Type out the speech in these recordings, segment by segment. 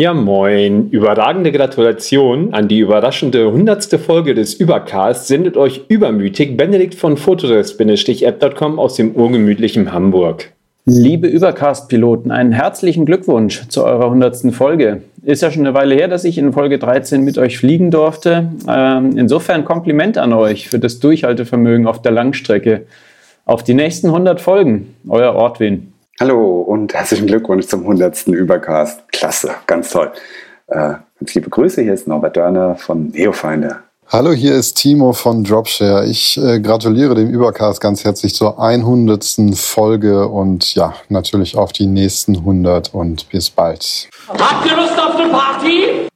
Ja, moin. Überragende Gratulation an die überraschende 100. Folge des Übercasts sendet euch übermütig Benedikt von Fotodesk-app.com aus dem urgemütlichen Hamburg. Liebe Übercast-Piloten, einen herzlichen Glückwunsch zu eurer 100. Folge. Ist ja schon eine Weile her, dass ich in Folge 13 mit euch fliegen durfte. Ähm, insofern Kompliment an euch für das Durchhaltevermögen auf der Langstrecke. Auf die nächsten 100 Folgen. Euer Ortwin. Hallo und herzlichen Glückwunsch zum 100. Übercast. Klasse, ganz toll. Äh, ganz liebe Grüße, hier ist Norbert Dörner von Neofeinde. Hallo, hier ist Timo von Dropshare. Ich äh, gratuliere dem Übercast ganz herzlich zur 100. Folge und ja, natürlich auf die nächsten 100 und bis bald. Habt ihr Lust auf eine Party?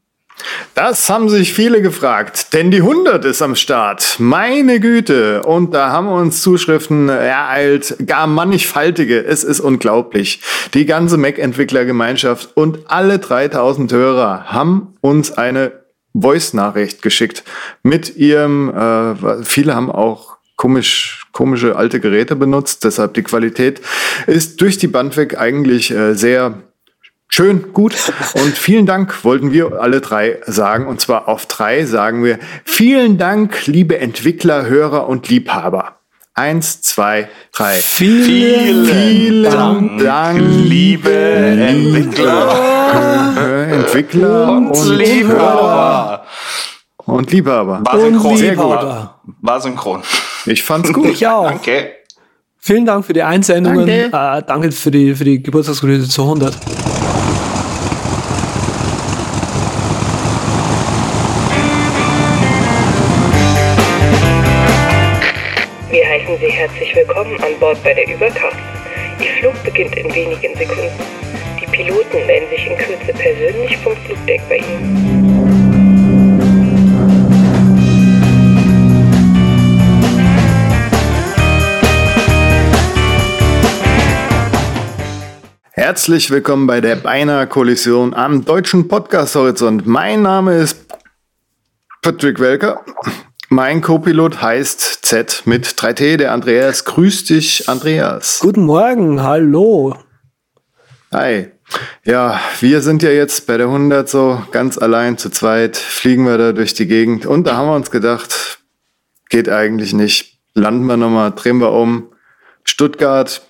Das haben sich viele gefragt, denn die 100 ist am Start. Meine Güte. Und da haben uns Zuschriften ereilt, gar mannigfaltige. Es ist unglaublich. Die ganze Mac-Entwicklergemeinschaft und alle 3000 Hörer haben uns eine Voice-Nachricht geschickt mit ihrem, äh, viele haben auch komisch, komische alte Geräte benutzt, deshalb die Qualität ist durch die Band weg eigentlich äh, sehr Schön, gut. Und vielen Dank wollten wir alle drei sagen. Und zwar auf drei sagen wir vielen Dank, liebe Entwickler, Hörer und Liebhaber. Eins, zwei, drei. Vielen, vielen Dank, Dank, liebe Entwickler, Entwickler und, und Liebhaber. Und Liebhaber. War synchron. Sehr gut. War synchron. Ich fand's gut. Ich auch. Danke. Vielen Dank für die Einsendungen. Danke, äh, danke für die, für die Geburtstagsgrüße zu 100. bei der Übercast. Ihr Flug beginnt in wenigen Sekunden. Die Piloten melden sich in Kürze persönlich vom Flugdeck bei Ihnen. Herzlich willkommen bei der Beinahe Kollision am deutschen Podcast Horizont. Mein Name ist Patrick Welker. Mein Co-Pilot heißt Z mit 3T, der Andreas. Grüß dich, Andreas. Guten Morgen, hallo. Hi. Ja, wir sind ja jetzt bei der 100 so ganz allein zu zweit, fliegen wir da durch die Gegend und da haben wir uns gedacht, geht eigentlich nicht. Landen wir nochmal, drehen wir um. Stuttgart,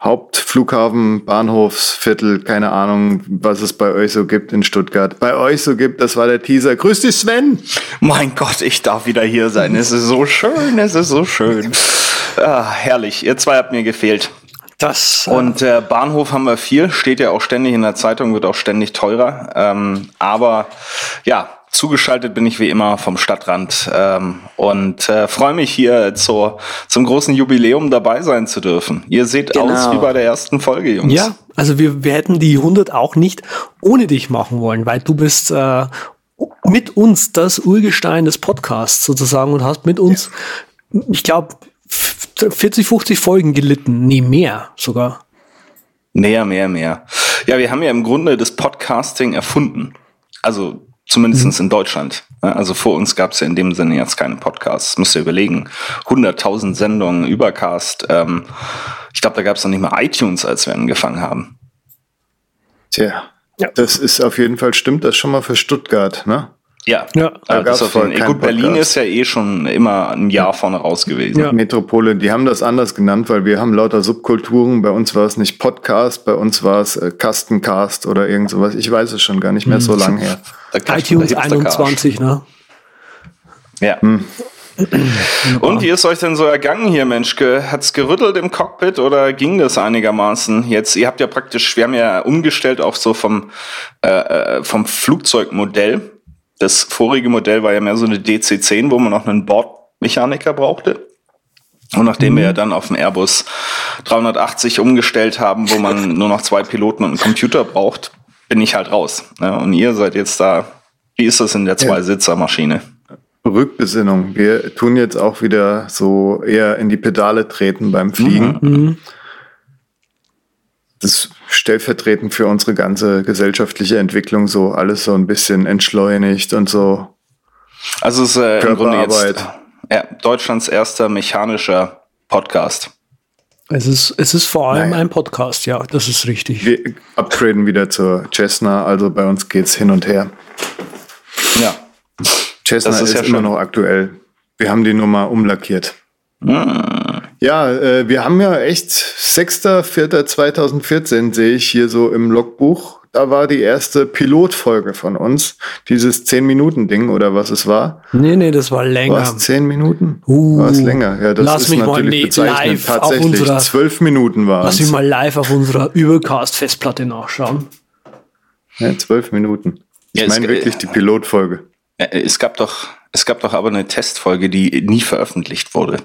Hauptflughafen, Bahnhofsviertel, keine Ahnung, was es bei euch so gibt in Stuttgart. Bei euch so gibt, das war der Teaser. Grüß dich, Sven. Mein Gott, ich darf wieder hier sein. Es ist so schön, es ist so schön. Ah, herrlich. Ihr zwei habt mir gefehlt. Das, äh, Und äh, Bahnhof haben wir viel, steht ja auch ständig in der Zeitung, wird auch ständig teurer. Ähm, aber ja, zugeschaltet bin ich wie immer vom Stadtrand ähm, und äh, freue mich hier zur, zum großen Jubiläum dabei sein zu dürfen. Ihr seht Genau. aus wie bei der ersten Folge, Jungs. ja, also wir, wir hätten die 100 auch nicht ohne dich machen wollen, weil du bist äh, mit uns das Urgestein des Podcasts sozusagen und hast mit uns, ich glaube, 40, 50 Folgen gelitten. Nee, mehr sogar. Mehr, mehr, mehr. Ja, wir haben ja im Grunde das Podcasting erfunden. Also zumindestens in Deutschland. Ja, Also vor uns gab es ja in dem Sinne jetzt keine Podcasts. Müsst ihr überlegen. 100.000 Sendungen, Übercast. Ähm, ich glaube, da gab es noch nicht mal iTunes, als wir angefangen haben. Tja, das ist auf jeden Fall, stimmt das schon mal für Stuttgart, ne? Ja, Ja. Also gab's das jeden, keinen gut, Berlin Podcast. ist ja eh schon immer ein Jahr vorne raus gewesen. Ja. Metropole, die haben das anders genannt, weil wir haben lauter Subkulturen. Bei uns war es nicht Podcast, bei uns war es äh, Kastencast oder irgend sowas. Ich weiß es schon gar nicht mehr so lang her. Da iTunes der Hipster-Cast. 21, ne? Ja. Und wie ist euch denn so ergangen hier, Menschke? Hat's gerüttelt im Cockpit oder ging das einigermaßen? Jetzt, ihr habt ja praktisch, wir haben ja umgestellt auf so vom, äh, äh, vom Flugzeugmodell. Das vorige Modell war ja mehr so eine DC-10, wo man noch einen Bordmechaniker brauchte. Und nachdem wir ja dann auf den Airbus 380 umgestellt haben, wo man nur noch zwei Piloten und einen Computer braucht, bin ich halt raus. Ja, und ihr seid jetzt da. Wie ist das in der Zweisitzer-Maschine? Rückbesinnung. Wir tun jetzt auch wieder so eher in die Pedale treten beim Fliegen. Mhm. Das ist stellvertretend für unsere ganze gesellschaftliche Entwicklung so alles so ein bisschen entschleunigt und so. Also es ist äh, im Grunde jetzt Körperarbeit. ja, Deutschlands erster mechanischer Podcast. Es ist, es ist vor allem naja. ein Podcast, ja, das ist richtig. Wir upgraden wieder zur Cessna, also bei uns geht's hin und her. Ja. Cessna das ist, ist ja immer noch aktuell. Wir haben die Nummer umlackiert. Ah. Ja, äh, wir haben ja echt 6.4.2014 sehe ich hier so im Logbuch da war die erste Pilotfolge von uns. Dieses 10-Minuten-Ding oder was es war. Nee, nee, das war länger. War es 10 Minuten? Uh, war es länger? Ja, das lass ist mich natürlich mal live Tatsächlich, unserer, 12 Minuten war Lass mich mal live auf unserer Übercast-Festplatte nachschauen. Ja, 12 Minuten. Ich ja, meine wirklich die Pilotfolge. Es gab doch, es gab doch aber eine Testfolge, die nie veröffentlicht wurde.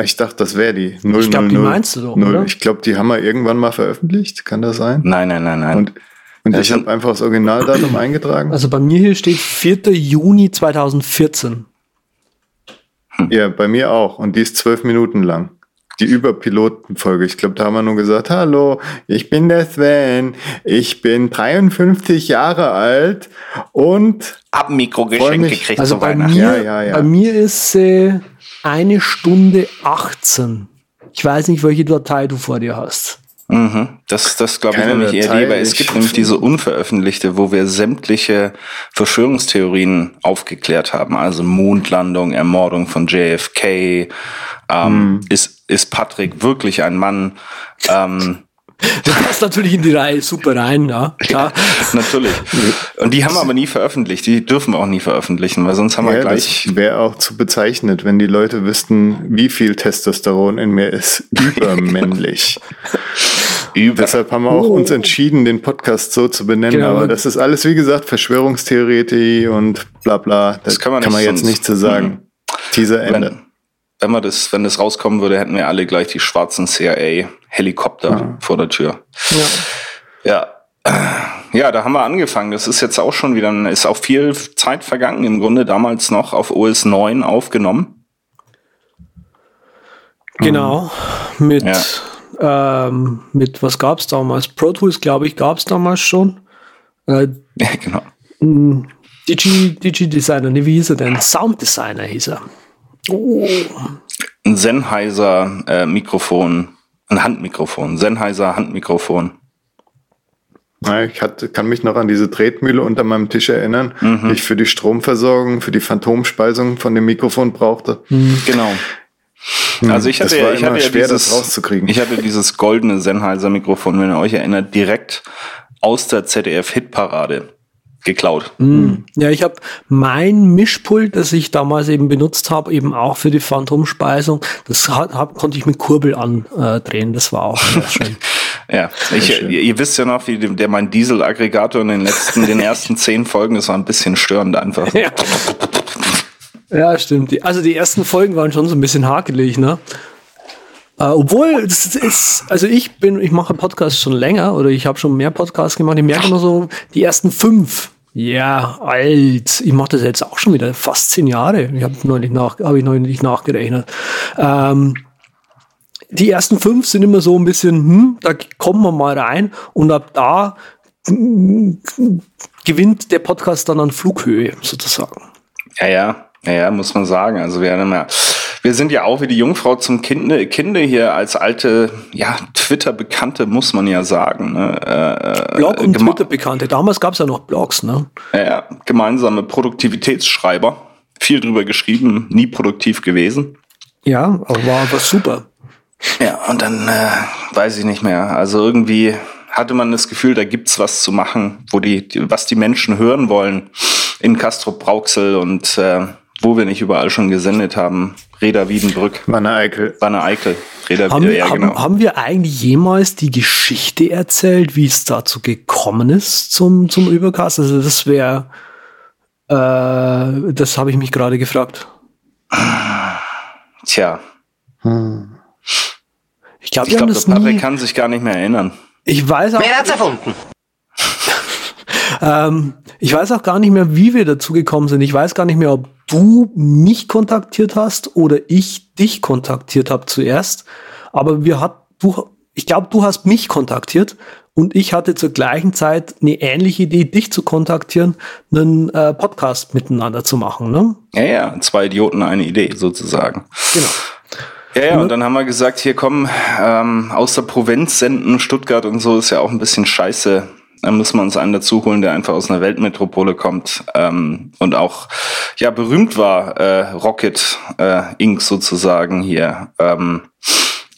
Ich dachte, das wäre die 000. Ich glaube, die meinst du doch, 0. oder? Ich glaube, die haben wir irgendwann mal veröffentlicht. Kann das sein? Nein, nein, nein, nein. Und und ich habe einfach das Originaldatum eingetragen. Also bei mir hier steht 4. Juni 2014. Ja, bei mir auch. Und die ist zwölf Minuten lang. Die Überpilotenfolge. Ich glaube, da haben wir nur gesagt, hallo, ich bin der Sven, ich bin 53 Jahre alt und hab ein Mikrogeschenk gekriegt also bei Mir, ja, ja, ja. Bei mir ist sie äh, eine Stunde 18. Ich weiß nicht, welche Datei du vor dir hast. Mhm. Das, das glaube ich nämlich eher die, weil es gibt nämlich diese unveröffentlichte, wo wir sämtliche Verschwörungstheorien aufgeklärt haben. Also Mondlandung, Ermordung von JFK. Ähm, mhm. ist, ist Patrick wirklich ein Mann? Ähm, das passt natürlich in die Reihe super rein, ja. Klar. natürlich. Und die haben wir aber nie veröffentlicht. Die dürfen wir auch nie veröffentlichen, weil sonst haben wir ja, gleich. Wäre auch zu bezeichnet, wenn die Leute wüssten, wie viel Testosteron in mir ist. Übermännlich. Über. Deshalb haben wir auch uns oh. entschieden, den Podcast so zu benennen. Genau. Aber das ist alles, wie gesagt, Verschwörungstheorie und bla bla. Das, das kann man, kann man jetzt nicht zu so sagen. Mhm. Teaser Ende. Wenn, wir das, wenn das rauskommen würde, hätten wir alle gleich die schwarzen CIA-Helikopter ja. vor der Tür. Ja. ja. Ja, da haben wir angefangen. Das ist jetzt auch schon wieder, ist auch viel Zeit vergangen. Im Grunde damals noch auf OS 9 aufgenommen. Genau. Mit ja ähm, mit, was gab es damals? Pro Tools, glaube ich, gab es damals schon. Äh, ja, genau. Digi, Digi Designer, nee, wie hieß er denn? Sound Designer hieß er. Oh. Ein Sennheiser äh, Mikrofon, ein Handmikrofon, Sennheiser Handmikrofon. Ja, ich hatte, kann mich noch an diese Tretmühle unter meinem Tisch erinnern, mhm. die ich für die Stromversorgung, für die Phantomspeisung von dem Mikrofon brauchte. Mhm. Genau. Hm, also ich hatte, ich hatte ja schwer, dieses, das rauszukriegen. Ich hatte dieses goldene Sennheiser Mikrofon, wenn ihr euch erinnert, direkt aus der ZDF Hitparade geklaut. Mhm. Ja, ich habe mein Mischpult, das ich damals eben benutzt habe, eben auch für die Phantomspeisung, das hat, hab, konnte ich mit Kurbel andrehen. Das war auch schön. ja, ich, ihr wisst ja noch, wie der mein Dieselaggregator in den letzten, den ersten zehn Folgen, das war ein bisschen störend einfach. Ja. Ja, stimmt. Also die ersten Folgen waren schon so ein bisschen hakelig, ne? Äh, obwohl, das ist, also ich bin, ich mache Podcasts schon länger oder ich habe schon mehr Podcasts gemacht. Ich merke immer so, die ersten fünf. Ja, alt. Ich mache das jetzt auch schon wieder fast zehn Jahre. Ich habe neulich nach, habe ich neulich nachgerechnet. Ähm, die ersten fünf sind immer so ein bisschen, hm, da kommen wir mal rein und ab da hm, gewinnt der Podcast dann an Flughöhe sozusagen. Ja, ja. Ja, muss man sagen. Also wir haben ja, wir sind ja auch wie die Jungfrau zum Kinde, Kinde hier als alte, ja, Twitter-Bekannte, muss man ja sagen. Ne? Äh, Blog und Twitter-Bekannte. Damals gab es ja noch Blogs, ne? Ja, gemeinsame Produktivitätsschreiber. Viel drüber geschrieben, nie produktiv gewesen. Ja, aber war aber super. Ja, und dann äh, weiß ich nicht mehr. Also irgendwie hatte man das Gefühl, da gibt's was zu machen, wo die, die was die Menschen hören wollen in Castro Brauxel und äh, wo wir nicht überall schon gesendet haben. Reda Wiedenbrück. Wanne Eickel. Wanne Eickel. Reda haben, wir, ja, haben, genau. haben wir eigentlich jemals die Geschichte erzählt, wie es dazu gekommen ist zum, zum Übercast? Also das wäre, äh, das habe ich mich gerade gefragt. Tja. Hm. Ich glaube, ich glaube, Patrick nie... kann sich gar nicht mehr erinnern. Ich weiß auch. Wer hat's erfunden? ähm, ich weiß auch gar nicht mehr, wie wir dazu gekommen sind. Ich weiß gar nicht mehr, ob du mich kontaktiert hast oder ich dich kontaktiert habe zuerst. Aber wir hat, du, ich glaube, du hast mich kontaktiert und ich hatte zur gleichen Zeit eine ähnliche Idee, dich zu kontaktieren, einen äh, Podcast miteinander zu machen. Ne? Ja, ja, zwei Idioten, eine Idee sozusagen. Genau. Ja, ja, und dann haben wir gesagt, hier kommen ähm, aus der Provinz senden, Stuttgart und so ist ja auch ein bisschen scheiße. Dann müssen wir uns einen dazu holen, der einfach aus einer Weltmetropole kommt ähm, und auch ja berühmt war, äh, Rocket äh, Inc. sozusagen hier. Ähm,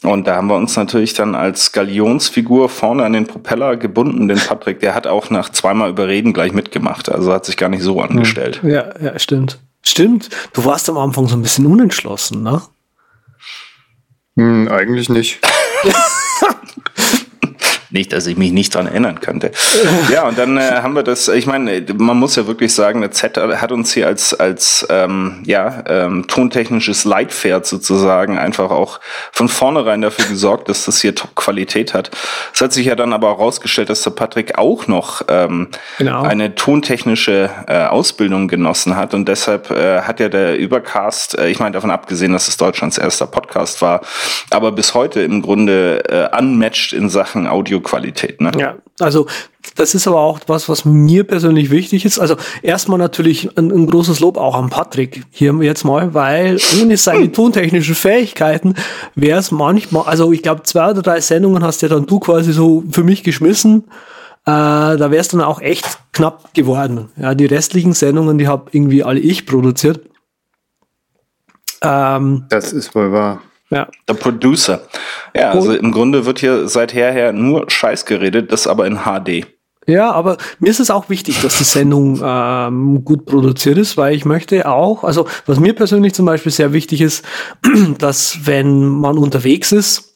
und da haben wir uns natürlich dann als Galionsfigur vorne an den Propeller gebunden, den Patrick. Der hat auch nach zweimal Überreden gleich mitgemacht. Also hat sich gar nicht so angestellt. Ja, ja, stimmt. Stimmt. Du warst am Anfang so ein bisschen unentschlossen, ne? Hm, eigentlich nicht. Nicht, dass ich mich nicht dran erinnern könnte. ja, und dann äh, haben wir das, ich meine, man muss ja wirklich sagen, der Z hat uns hier als, als ähm, ja, ähm, tontechnisches Leitpferd sozusagen einfach auch von vornherein dafür gesorgt, dass das hier Top-Qualität hat. Es hat sich ja dann aber herausgestellt, dass der Patrick auch noch ähm, genau. eine tontechnische äh, Ausbildung genossen hat und deshalb äh, hat ja der Übercast, äh, ich meine davon abgesehen, dass es Deutschlands erster Podcast war, aber bis heute im Grunde äh, unmatched in Sachen Audio Qualität. Ne? Ja, also das ist aber auch was, was mir persönlich wichtig ist. Also erstmal natürlich ein, ein großes Lob auch an Patrick hier jetzt mal, weil ohne seine tontechnischen Fähigkeiten wäre es manchmal, also ich glaube zwei oder drei Sendungen hast ja dann du quasi so für mich geschmissen. Äh, da wäre es dann auch echt knapp geworden. Ja, die restlichen Sendungen, die habe irgendwie alle ich produziert. Ähm, das ist wohl wahr. Ja. Der Producer. Ja, also im Grunde wird hier seither her nur Scheiß geredet, das aber in HD. Ja, aber mir ist es auch wichtig, dass die Sendung ähm, gut produziert ist, weil ich möchte auch, also was mir persönlich zum Beispiel sehr wichtig ist, dass wenn man unterwegs ist,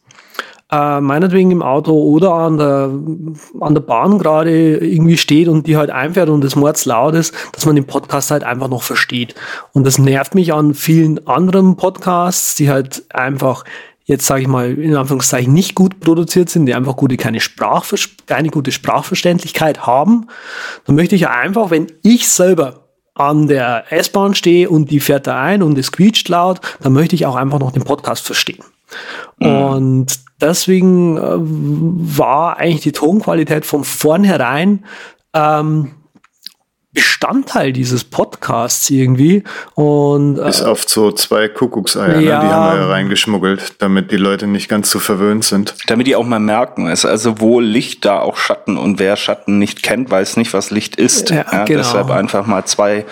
äh, meinetwegen im Auto oder an der, an der Bahn gerade irgendwie steht und die halt einfährt und es mords laut ist, dass man den Podcast halt einfach noch versteht. Und das nervt mich an vielen anderen Podcasts, die halt einfach jetzt sage ich mal in Anführungszeichen nicht gut produziert sind, die einfach gute keine Sprachver keine gute Sprachverständlichkeit haben, dann möchte ich einfach, wenn ich selber an der S-Bahn stehe und die fährt da ein und es quietscht laut, dann möchte ich auch einfach noch den Podcast verstehen. Mhm. Und deswegen äh, war eigentlich die Tonqualität von vornherein ähm, Bestandteil dieses Podcasts irgendwie. Und, äh, Bis auf so zwei Kuckuckseier, ja, ne? die haben wir ja reingeschmuggelt, damit die Leute nicht ganz so verwöhnt sind. Damit die auch mal merken, es also wo Licht da auch Schatten und wer Schatten nicht kennt, weiß nicht, was Licht ist. Ja, ja, genau. Deshalb einfach mal zwei,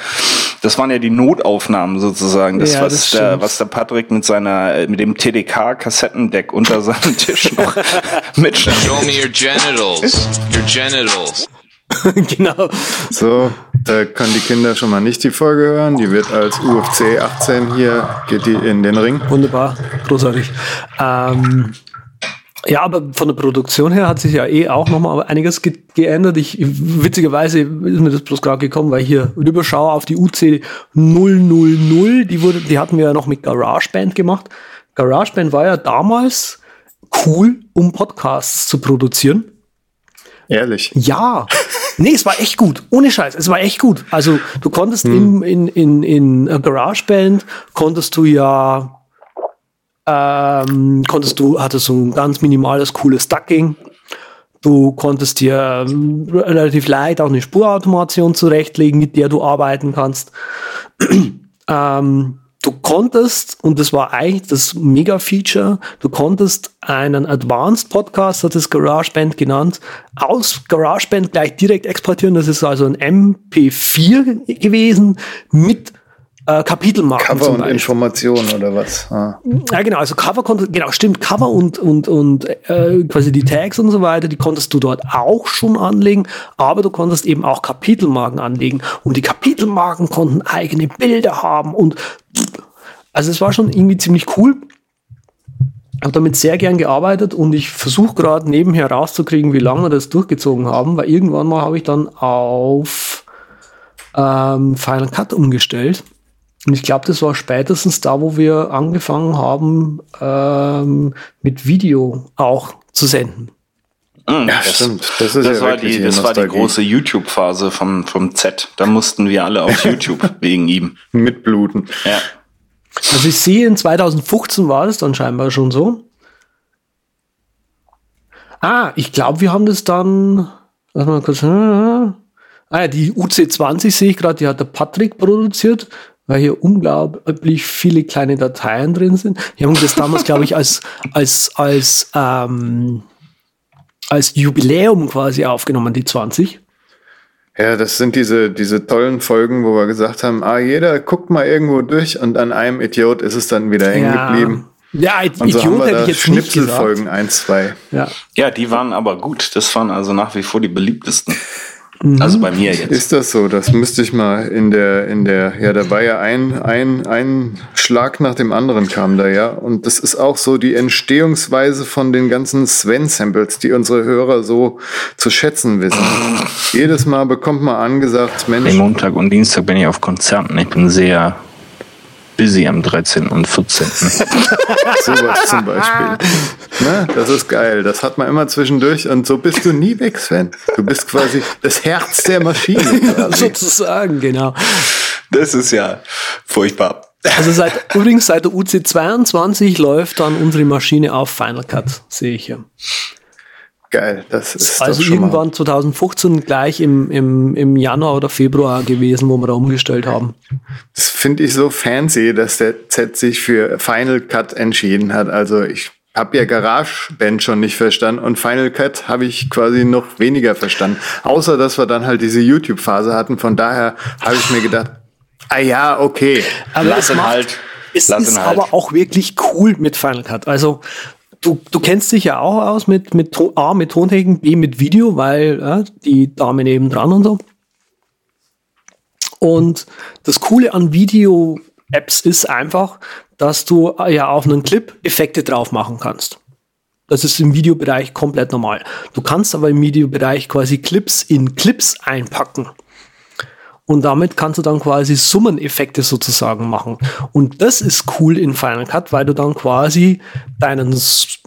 das waren ja die Notaufnahmen sozusagen, das, ja, was, das der, was der Patrick mit seiner, mit dem TDK-Kassettendeck unter seinem Tisch noch mit. Show me your genitals, your genitals. genau. So, da können die Kinder schon mal nicht die Folge hören. Die wird als UFC 18 hier, geht die in den Ring. Wunderbar, großartig. Ähm, ja, aber von der Produktion her hat sich ja eh auch nochmal einiges ge geändert. Ich, witzigerweise ist mir das bloß gerade gekommen, weil ich hier rüberschaue auf die UC 000, die wurde, die hatten wir ja noch mit GarageBand gemacht. GarageBand war ja damals cool, um Podcasts zu produzieren. Ehrlich? Ja. Nee, es war echt gut. Ohne Scheiß. Es war echt gut. Also, du konntest hm. in, in, in, in GarageBand, konntest du ja, ähm, konntest du, hattest so ein ganz minimales, cooles Ducking. Du konntest dir ähm, relativ leicht auch eine Spurautomation zurechtlegen, mit der du arbeiten kannst. ähm, du konntest, und das war eigentlich das Mega-Feature, du konntest einen Advanced Podcast, hat das GarageBand genannt, aus GarageBand gleich direkt exportieren. Das ist also ein MP4 gewesen mit äh, Kapitelmarken. Cover und Informationen oder was? Ah. Ja, genau, also Cover konnte, genau, stimmt, Cover und, und, und äh, quasi die Tags und so weiter, die konntest du dort auch schon anlegen, aber du konntest eben auch Kapitelmarken anlegen und die Kapitelmarken konnten eigene Bilder haben und also es war schon irgendwie ziemlich cool. Habe damit sehr gern gearbeitet und ich versuche gerade nebenher rauszukriegen, wie lange wir das durchgezogen haben, weil irgendwann mal habe ich dann auf ähm, Final Cut umgestellt. Und ich glaube, das war spätestens da, wo wir angefangen haben, ähm, mit Video auch zu senden. Mhm, ja, das, stimmt. Das, das ja war, die, das war die große YouTube-Phase vom, vom Z. Da mussten wir alle auf YouTube wegen ihm. Mitbluten. Ja. Also ich sehe, in 2015 war das dann scheinbar schon so. Ah, ich glaube, wir haben das dann. Lass mal kurz. Ah ja, die UC20 sehe ich gerade, die hat der Patrick produziert. weil hier unglaublich viele kleine Dateien drin sind. Wir haben das damals, glaube ich, als, als, als, ähm, als Jubiläum quasi aufgenommen, die 20. Ja, das sind diese, diese tollen Folgen, wo wir gesagt haben, ah, jeder guckt mal irgendwo durch und an einem Idiot ist es dann wieder hängen Ja. geblieben. Ja, Und so Idiot haben wir hätte da ich jetzt nicht gesagt. Schnipselfolgen 1, 2. Ja. Ja, die waren aber gut. Das waren also nach wie vor die beliebtesten. Mhm. Also bei mir jetzt. Ist das so? Das müsste ich mal in der, in der, ja, da war ja ein, ein, ein Schlag nach dem anderen kam da, ja. Und das ist auch so die Entstehungsweise von den ganzen Sven-Samples, die unsere Hörer so zu schätzen wissen. Jedes Mal bekommt man angesagt, Mensch, Montag und Dienstag bin ich auf Konzerten. Ich bin sehr busy am 13. und 14. sowas zum Beispiel. Ne? Das ist geil. Das hat man immer zwischendurch und so bist du nie weg, Sven. Du bist quasi das Herz der Maschine. Sozusagen, genau. Das ist ja furchtbar. Also seit, übrigens seit der UC22 läuft dann unsere Maschine auf Final Cut, sehe ich hier. Geil, das ist Also irgendwann 2015 gleich im, im, im Januar oder Februar gewesen, wo wir da umgestellt haben. Das finde ich so fancy, dass der Z sich für Final Cut entschieden hat. Also ich habe ja GarageBand schon nicht verstanden und Final Cut habe ich quasi noch weniger verstanden. Außer, dass wir dann halt diese YouTube-Phase hatten. Von daher habe ich mir gedacht, ah ja, okay. Aber Lass es ihn halt. Es Lass ist halt. aber auch wirklich cool mit Final Cut. Also du, du kennst dich ja auch aus mit, mit A, mit Tontechnik, B, mit Video, weil ja, die Dame nebendran und so. Und das Coole an Video-Apps ist einfach, dass du äh, ja auf einen Clip Effekte drauf machen kannst. Das ist im Videobereich komplett normal. Du kannst aber im Videobereich quasi Clips in Clips einpacken. Und damit kannst du dann quasi Summeneffekte sozusagen machen. Und das ist cool in Final Cut, weil du dann quasi deinen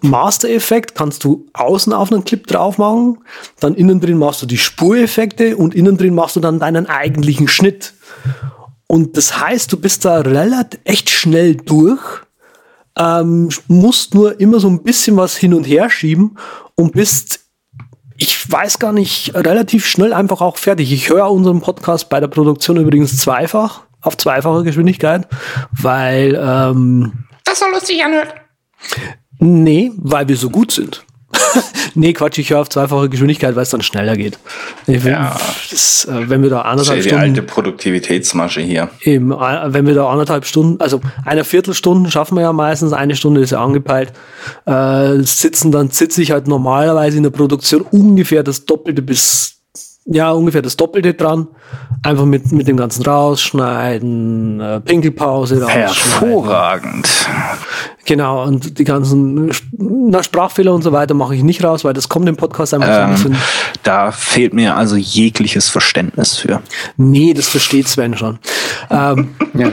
Master-Effekt kannst du außen auf einen Clip drauf machen, dann innen drin machst du die Spureffekte und innen drin machst du dann deinen eigentlichen Schnitt. Und das heißt, du bist da relativ echt schnell durch, ähm, musst nur immer so ein bisschen was hin und her schieben und bist ich weiß gar nicht, relativ schnell einfach auch fertig. Ich höre unseren Podcast bei der Produktion übrigens zweifach, auf zweifache Geschwindigkeit, weil, ähm, Das soll lustig anhören. nee, weil wir so gut sind. nee, Quatsch, ich höre auf zweifache Geschwindigkeit, weil es dann schneller geht. Ich, Ja. das, äh, wenn wir da Das ist anderthalb ja die Stunden alte Produktivitätsmasche hier. Eben, äh, wenn wir da anderthalb Stunden, also eine Viertelstunde schaffen wir ja meistens, eine Stunde ist ja angepeilt, äh, sitzen, dann sitze ich halt normalerweise in der Produktion ungefähr das Doppelte bis, ja, ungefähr das Doppelte dran. Einfach mit, mit dem ganzen Rausschneiden, äh, Pinkelpause rausschneiden. Hervorragend. Genau, und die ganzen na, Sprachfehler und so weiter mache ich nicht raus, weil das kommt im Podcast einfach Ähm, bisschen. da fehlt mir also jegliches Verständnis für. Nee, das versteht Sven schon. ähm, Ja.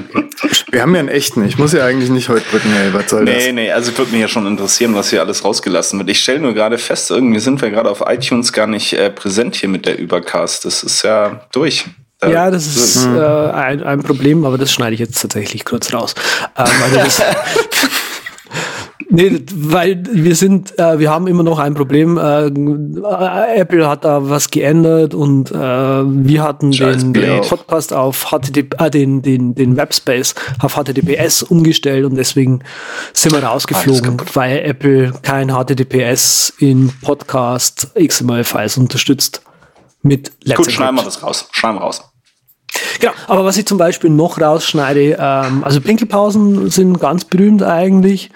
Wir haben ja einen echten. Ich muss ja eigentlich nicht heute drücken, ey, was soll das? Nee, nee, also würde mich ja schon interessieren, was hier alles rausgelassen wird. Ich stelle nur gerade fest, irgendwie sind wir gerade auf iTunes gar nicht äh, präsent hier mit der Übercast. Das ist ja durch. Ja, das ist äh, ein, ein Problem, aber das schneide ich jetzt tatsächlich kurz raus. Ähm, also nee, weil wir sind, äh, wir haben immer noch ein Problem. Äh, Apple hat da was geändert und äh, wir hatten den, den Podcast auf HTTP, äh, den, den, den Webspace auf HTTPS umgestellt und deswegen sind wir rausgeflogen, weil Apple kein HTTPS in Podcast XML-Files unterstützt. Mit Let's Gut, schneiden wir das raus. Schneiden wir raus. Genau, aber was ich zum Beispiel noch rausschneide, ähm, also Pinkelpausen sind ganz berühmt eigentlich.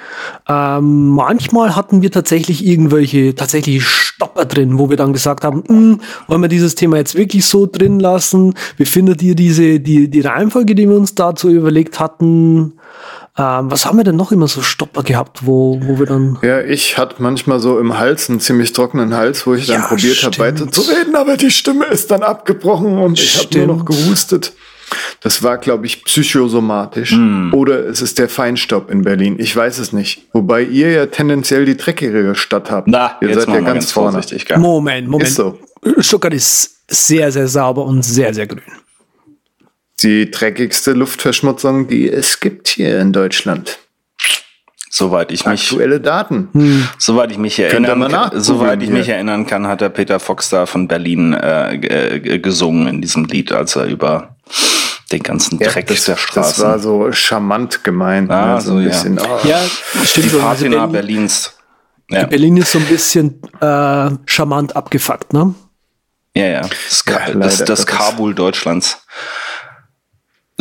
Ähm, manchmal hatten wir tatsächlich irgendwelche tatsächlich Stopper drin, wo wir dann gesagt haben, "Hm, wollen wir dieses Thema jetzt wirklich so drin lassen? Wie findet ihr diese die die Reihenfolge, die wir uns dazu überlegt hatten? Ähm, was haben wir denn noch immer so Stopper gehabt, wo wo wir dann Ja, ich hatte manchmal so im Hals einen ziemlich trockenen Hals, wo ich dann Ja, probiert habe, stimmt. weiter zu reden, aber die Stimme ist dann abgebrochen und ich habe nur noch gehustet. Das war, glaube ich, psychosomatisch. Hm. Oder es ist der Feinstaub in Berlin. Ich weiß es nicht. Wobei ihr ja tendenziell die dreckigere Stadt habt. Na, ihr jetzt seid ja ganz ganz vorne. vorsichtig. Gell? Moment, Moment. Ist so. Stuttgart ist sehr sehr sauber und sehr sehr grün. Die dreckigste Luftverschmutzung, die es gibt hier in Deutschland. Soweit ich mich, Aktuelle Daten. Hm. soweit ich mich erinnern, kann, soweit ich mich erinnern kann, hat der Peter Fox da von Berlin äh, äh, gesungen in diesem Lied, als er über den ganzen Dreck das, der Straßen. Das war so charmant gemeint. Ah, ne? so, ein ja. bisschen, oh. Ja, stimmt die schon. Also Patina Berlin, Berlins. Ja, Berlin ist so ein bisschen äh, charmant abgefuckt, ne? ja, ja. Das, Ja, das, das. Kabul Deutschlands.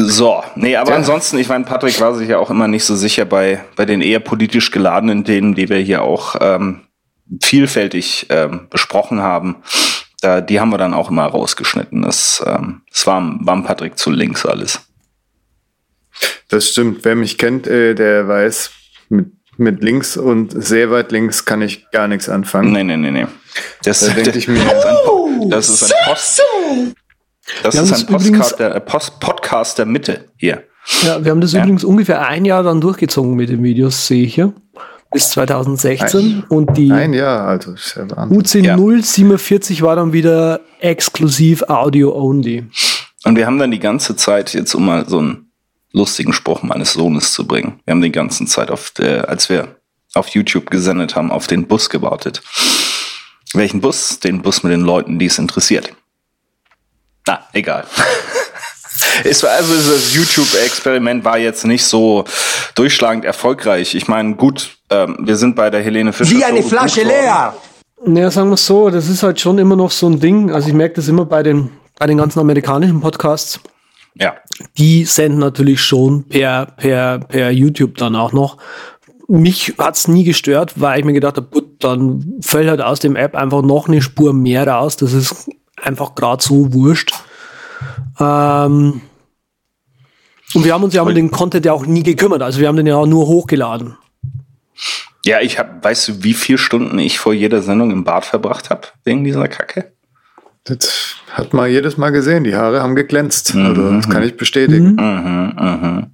So, nee, aber Ja. ansonsten, ich meine, Patrick war sich ja auch immer nicht so sicher bei, bei den eher politisch geladenen Themen, die wir hier auch ähm, vielfältig ähm, besprochen haben. Da, die haben wir dann auch immer rausgeschnitten. Das, ähm, das war, war Patrick zu links alles. Das stimmt. Wer mich kennt, äh, der weiß, mit, mit links und sehr weit links kann ich gar nichts anfangen. Nee, nee, nee, nee. Das, Da denke ich mir, Po- das ist ein Post. Das Wir ist ein übrigens- der, äh, Post, Podcast der Mitte hier. Ja, wir haben das Ja. übrigens ungefähr ein Jahr dann durchgezogen mit den Videos, sehe ich hier. Bis 2016. Und die ein Jahr, also ist ja Wahnsinn. UC Ja. 047 war dann wieder exklusiv Audio only. Und wir haben dann die ganze Zeit, jetzt um mal so einen lustigen Spruch meines Sohnes zu bringen, wir haben die ganze Zeit, auf der, als wir auf YouTube gesendet haben, auf den Bus gewartet. Welchen Bus? Den Bus mit den Leuten, die es interessiert. Na, egal. Es war also das YouTube-Experiment war jetzt nicht so durchschlagend erfolgreich. Ich meine, gut, ähm, wir sind bei der Helene Fischer. Wie eine Flasche leer! Naja, sagen wir es so, das ist halt schon immer noch so ein Ding. Also ich merke das immer bei den, bei den ganzen amerikanischen Podcasts. Ja, Die senden natürlich schon per, per, per YouTube dann auch noch. Mich hat's nie gestört, weil ich mir gedacht habe, gut, dann fällt halt aus dem App einfach noch eine Spur mehr raus. Das ist einfach gerade so wurscht. Ähm, und wir haben uns ja um den Content ja auch nie gekümmert. Also wir haben den ja auch nur hochgeladen. ja, ich hab, weißt du, wie viele Stunden ich vor jeder Sendung im Bad verbracht habe wegen dieser Kacke? Das hat man jedes Mal gesehen. Die Haare haben geglänzt. Also, das kann ich bestätigen. Mhm, mhm.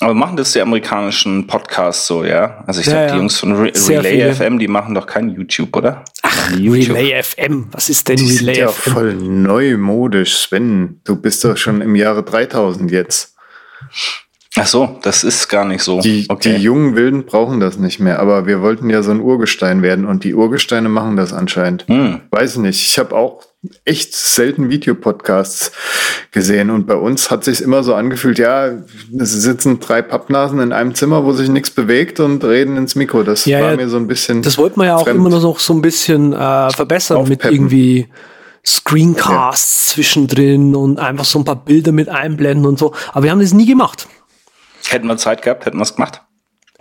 Aber machen das die amerikanischen Podcasts so, ja? Also ich Ja, glaube, ja. die Jungs von Re Sehr Relay viele. FM, die machen doch kein YouTube, oder? Ach, Relay FM. Was ist denn Die sind Relay ja FM? voll neumodisch. Sven, du bist doch schon im Jahre 3000 jetzt. Ach so, das ist gar nicht so. Die, okay. die jungen Wilden brauchen das nicht mehr. Aber wir wollten ja so ein Urgestein werden. Und die Urgesteine machen das anscheinend. Hm. Weiß nicht. Ich habe auch echt selten Videopodcasts gesehen. Und bei uns hat sich immer so angefühlt, ja, es sitzen drei Pappnasen in einem Zimmer, wo sich nichts bewegt und reden ins Mikro. Das Ja, war ja, mir so ein bisschen. Das wollte man ja auch fremd. immer noch so ein bisschen äh, verbessern mit Aufpeppen. irgendwie Screencasts zwischendrin und einfach so ein paar Bilder mit einblenden und so. Aber wir haben das nie gemacht. Hätten wir Zeit gehabt, hätten wir es gemacht.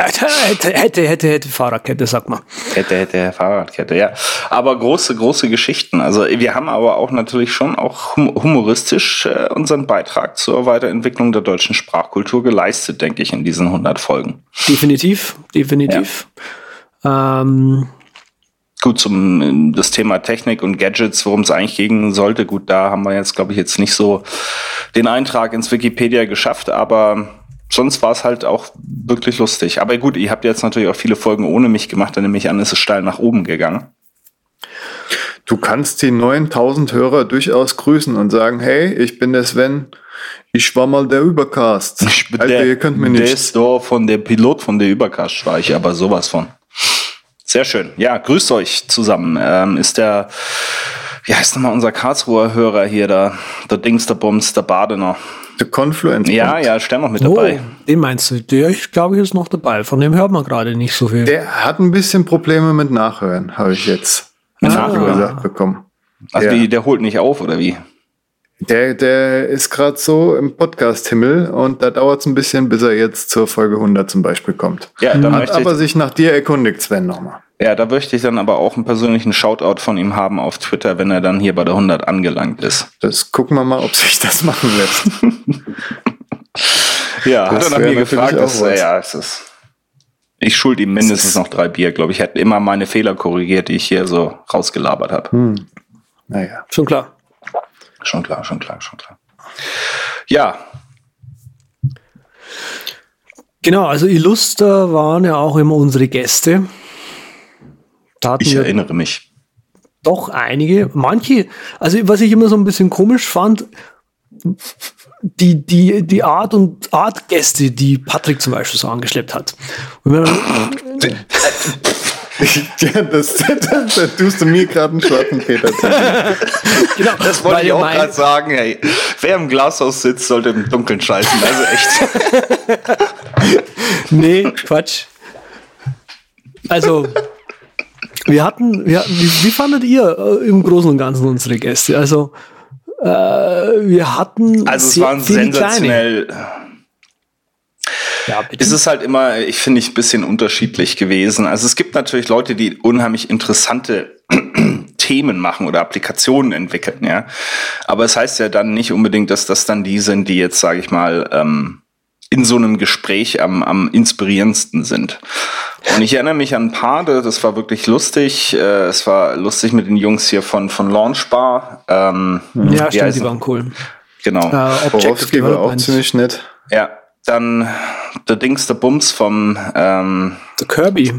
Hätte, hätte, hätte, hätte, hätte Fahrradkette, sag mal. Hätte, hätte, Fahrradkette, ja. Aber große, große Geschichten. Also wir haben aber auch natürlich schon auch hum- humoristisch äh, unseren Beitrag zur Weiterentwicklung der deutschen Sprachkultur geleistet, denke ich, in diesen 100 Folgen. Definitiv, definitiv. Ähm, Gut, zum das Thema Technik und Gadgets, worum es eigentlich gehen sollte, gut, da haben wir jetzt, glaube ich, jetzt nicht so den Eintrag ins Wikipedia geschafft, aber sonst war es halt auch wirklich lustig. Aber gut, ihr habt jetzt natürlich auch viele Folgen ohne mich gemacht, dann nehme ich an, ist es steil nach oben gegangen. Du kannst die 9000 Hörer durchaus grüßen und sagen, hey, ich bin der Sven, ich war mal der Übercast. Ich bin Alter, der, ihr könnt mir der nicht. ist doch von der Pilot von der Übercast war ich aber sowas von. Sehr schön. Ja, grüßt euch zusammen. Ähm, ist der, wie heißt nochmal unser Karlsruher Hörer hier, der, der Dings, der Bums, der Badener. Der Confluence. Ja, ja, stell noch mit oh, dabei. den meinst du? Der, ich glaube, ist noch dabei. Von dem hört man gerade nicht so viel. Der hat ein bisschen Probleme mit Nachhören, habe ich jetzt Mit ah. Nachhören? gesagt bekommen. Also Ja. wie, der holt nicht auf, oder wie? Der, der ist gerade so im Podcast-Himmel und da dauert es ein bisschen, bis er jetzt zur Folge 100 zum Beispiel kommt. Ja, da Hat aber ich, sich nach dir erkundigt, Sven, nochmal. Ja, da möchte ich dann aber auch einen persönlichen Shoutout von ihm haben auf Twitter, wenn er dann hier bei der 100 angelangt ist. Das gucken wir mal, ob sich das machen lässt. Ja, hat Das er nach mir gefragt. auch Das, was. ja, es ist. Ich schuld ihm mindestens noch drei Bier, glaube ich. Ich hätte immer meine Fehler korrigiert, die ich hier so rausgelabert habe. Hm. Naja. Schon klar. Schon klar, schon klar, schon klar. Ja, Genau, also Illuster waren ja auch immer unsere Gäste. Da hatten ich erinnere mich. doch einige. Manche, also was ich immer so ein bisschen komisch fand, die, die, die Art und Art Gäste, die Patrick zum Beispiel so angeschleppt hat. Ja, das, das, das tust du mir gerade einen schwarzen Peter genau, das wollte ich auch gerade sagen. Hey, wer im Glashaus sitzt, sollte im Dunkeln schalten. Also echt. nee, Quatsch. Also, wir hatten, wir, wie, wie fandet ihr äh, im Großen und Ganzen unsere Gäste? Also, äh, wir hatten. Also, es waren sensationell. Ja, ist es halt immer, ich finde ich, ein bisschen unterschiedlich gewesen. Also es gibt natürlich Leute, die unheimlich interessante Themen machen oder Applikationen entwickeln, ja. Aber es heißt ja dann nicht unbedingt, dass das dann die sind, die jetzt, sage ich mal, ähm, in so einem Gespräch am, am inspirierendsten sind. Und ich erinnere mich an ein paar, das war wirklich lustig. Äh, es war lustig mit den Jungs hier von, von Launchbar. Ähm, ja, stimmt, die waren cool. Genau. Äh, Borowski war auch ziemlich nett. Ja, dann der Dings, der Bums vom ähm, The Kirby.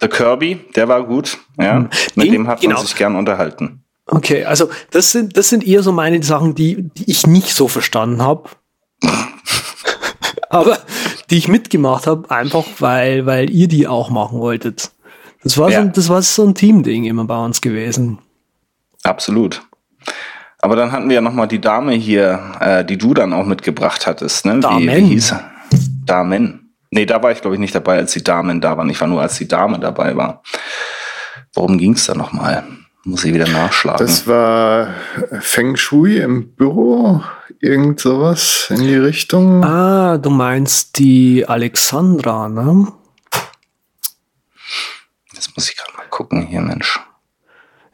Der Kirby, der war gut. Ja, mhm. mit dem hat man genau. sich gern unterhalten. Okay, also das sind, das sind eher so meine Sachen, die, die ich nicht so verstanden habe. Aber die ich mitgemacht habe, einfach weil, weil ihr die auch machen wolltet. Das war, ja. so, das war so ein Team-Ding immer bei uns gewesen. Absolut. Aber dann hatten wir ja nochmal die Dame hier, äh, die du dann auch mitgebracht hattest. Ne? Damen. Wie, wie hieß er? Damen. Nee, da war ich, glaube ich, nicht dabei, als die Damen da waren. Ich war nur, als die Dame dabei war. Worum ging es da nochmal? Muss ich wieder nachschlagen. Das war Feng Shui im Büro, irgend sowas in die Richtung. Ah, du meinst die Alexandra, ne? Jetzt muss ich gerade mal gucken hier, Mensch.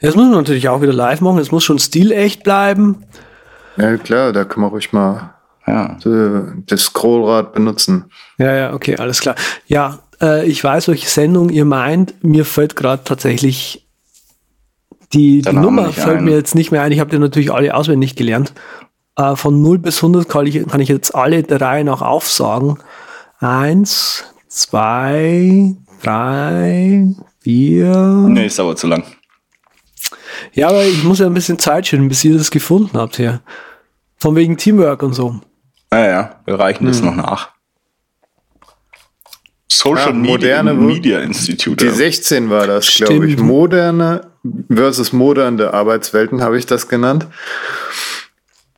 Das muss man natürlich auch wieder live machen. Es muss schon stilecht bleiben. Ja, klar, da kann man ruhig mal ja. das Scrollrad benutzen. Ja, ja, okay, alles klar. Ja, äh, ich weiß, welche Sendung ihr meint. Mir fällt gerade tatsächlich die, die Nummer fällt ein. mir jetzt nicht mehr ein. Ich habe die natürlich alle auswendig gelernt. Äh, von 0 bis 100 kann ich, kann ich jetzt alle drei noch aufsagen. Eins, zwei, drei, vier. Nee, ist aber zu lang. Ja, aber ich muss ja ein bisschen Zeit schinden, bis ihr das gefunden habt hier. Von wegen Teamwork und so. Naja, ja, wir reichen das hm. noch nach. Social ja, moderne Media Institute. Die 16 war das, glaube ich. Moderne versus moderne Arbeitswelten habe ich das genannt.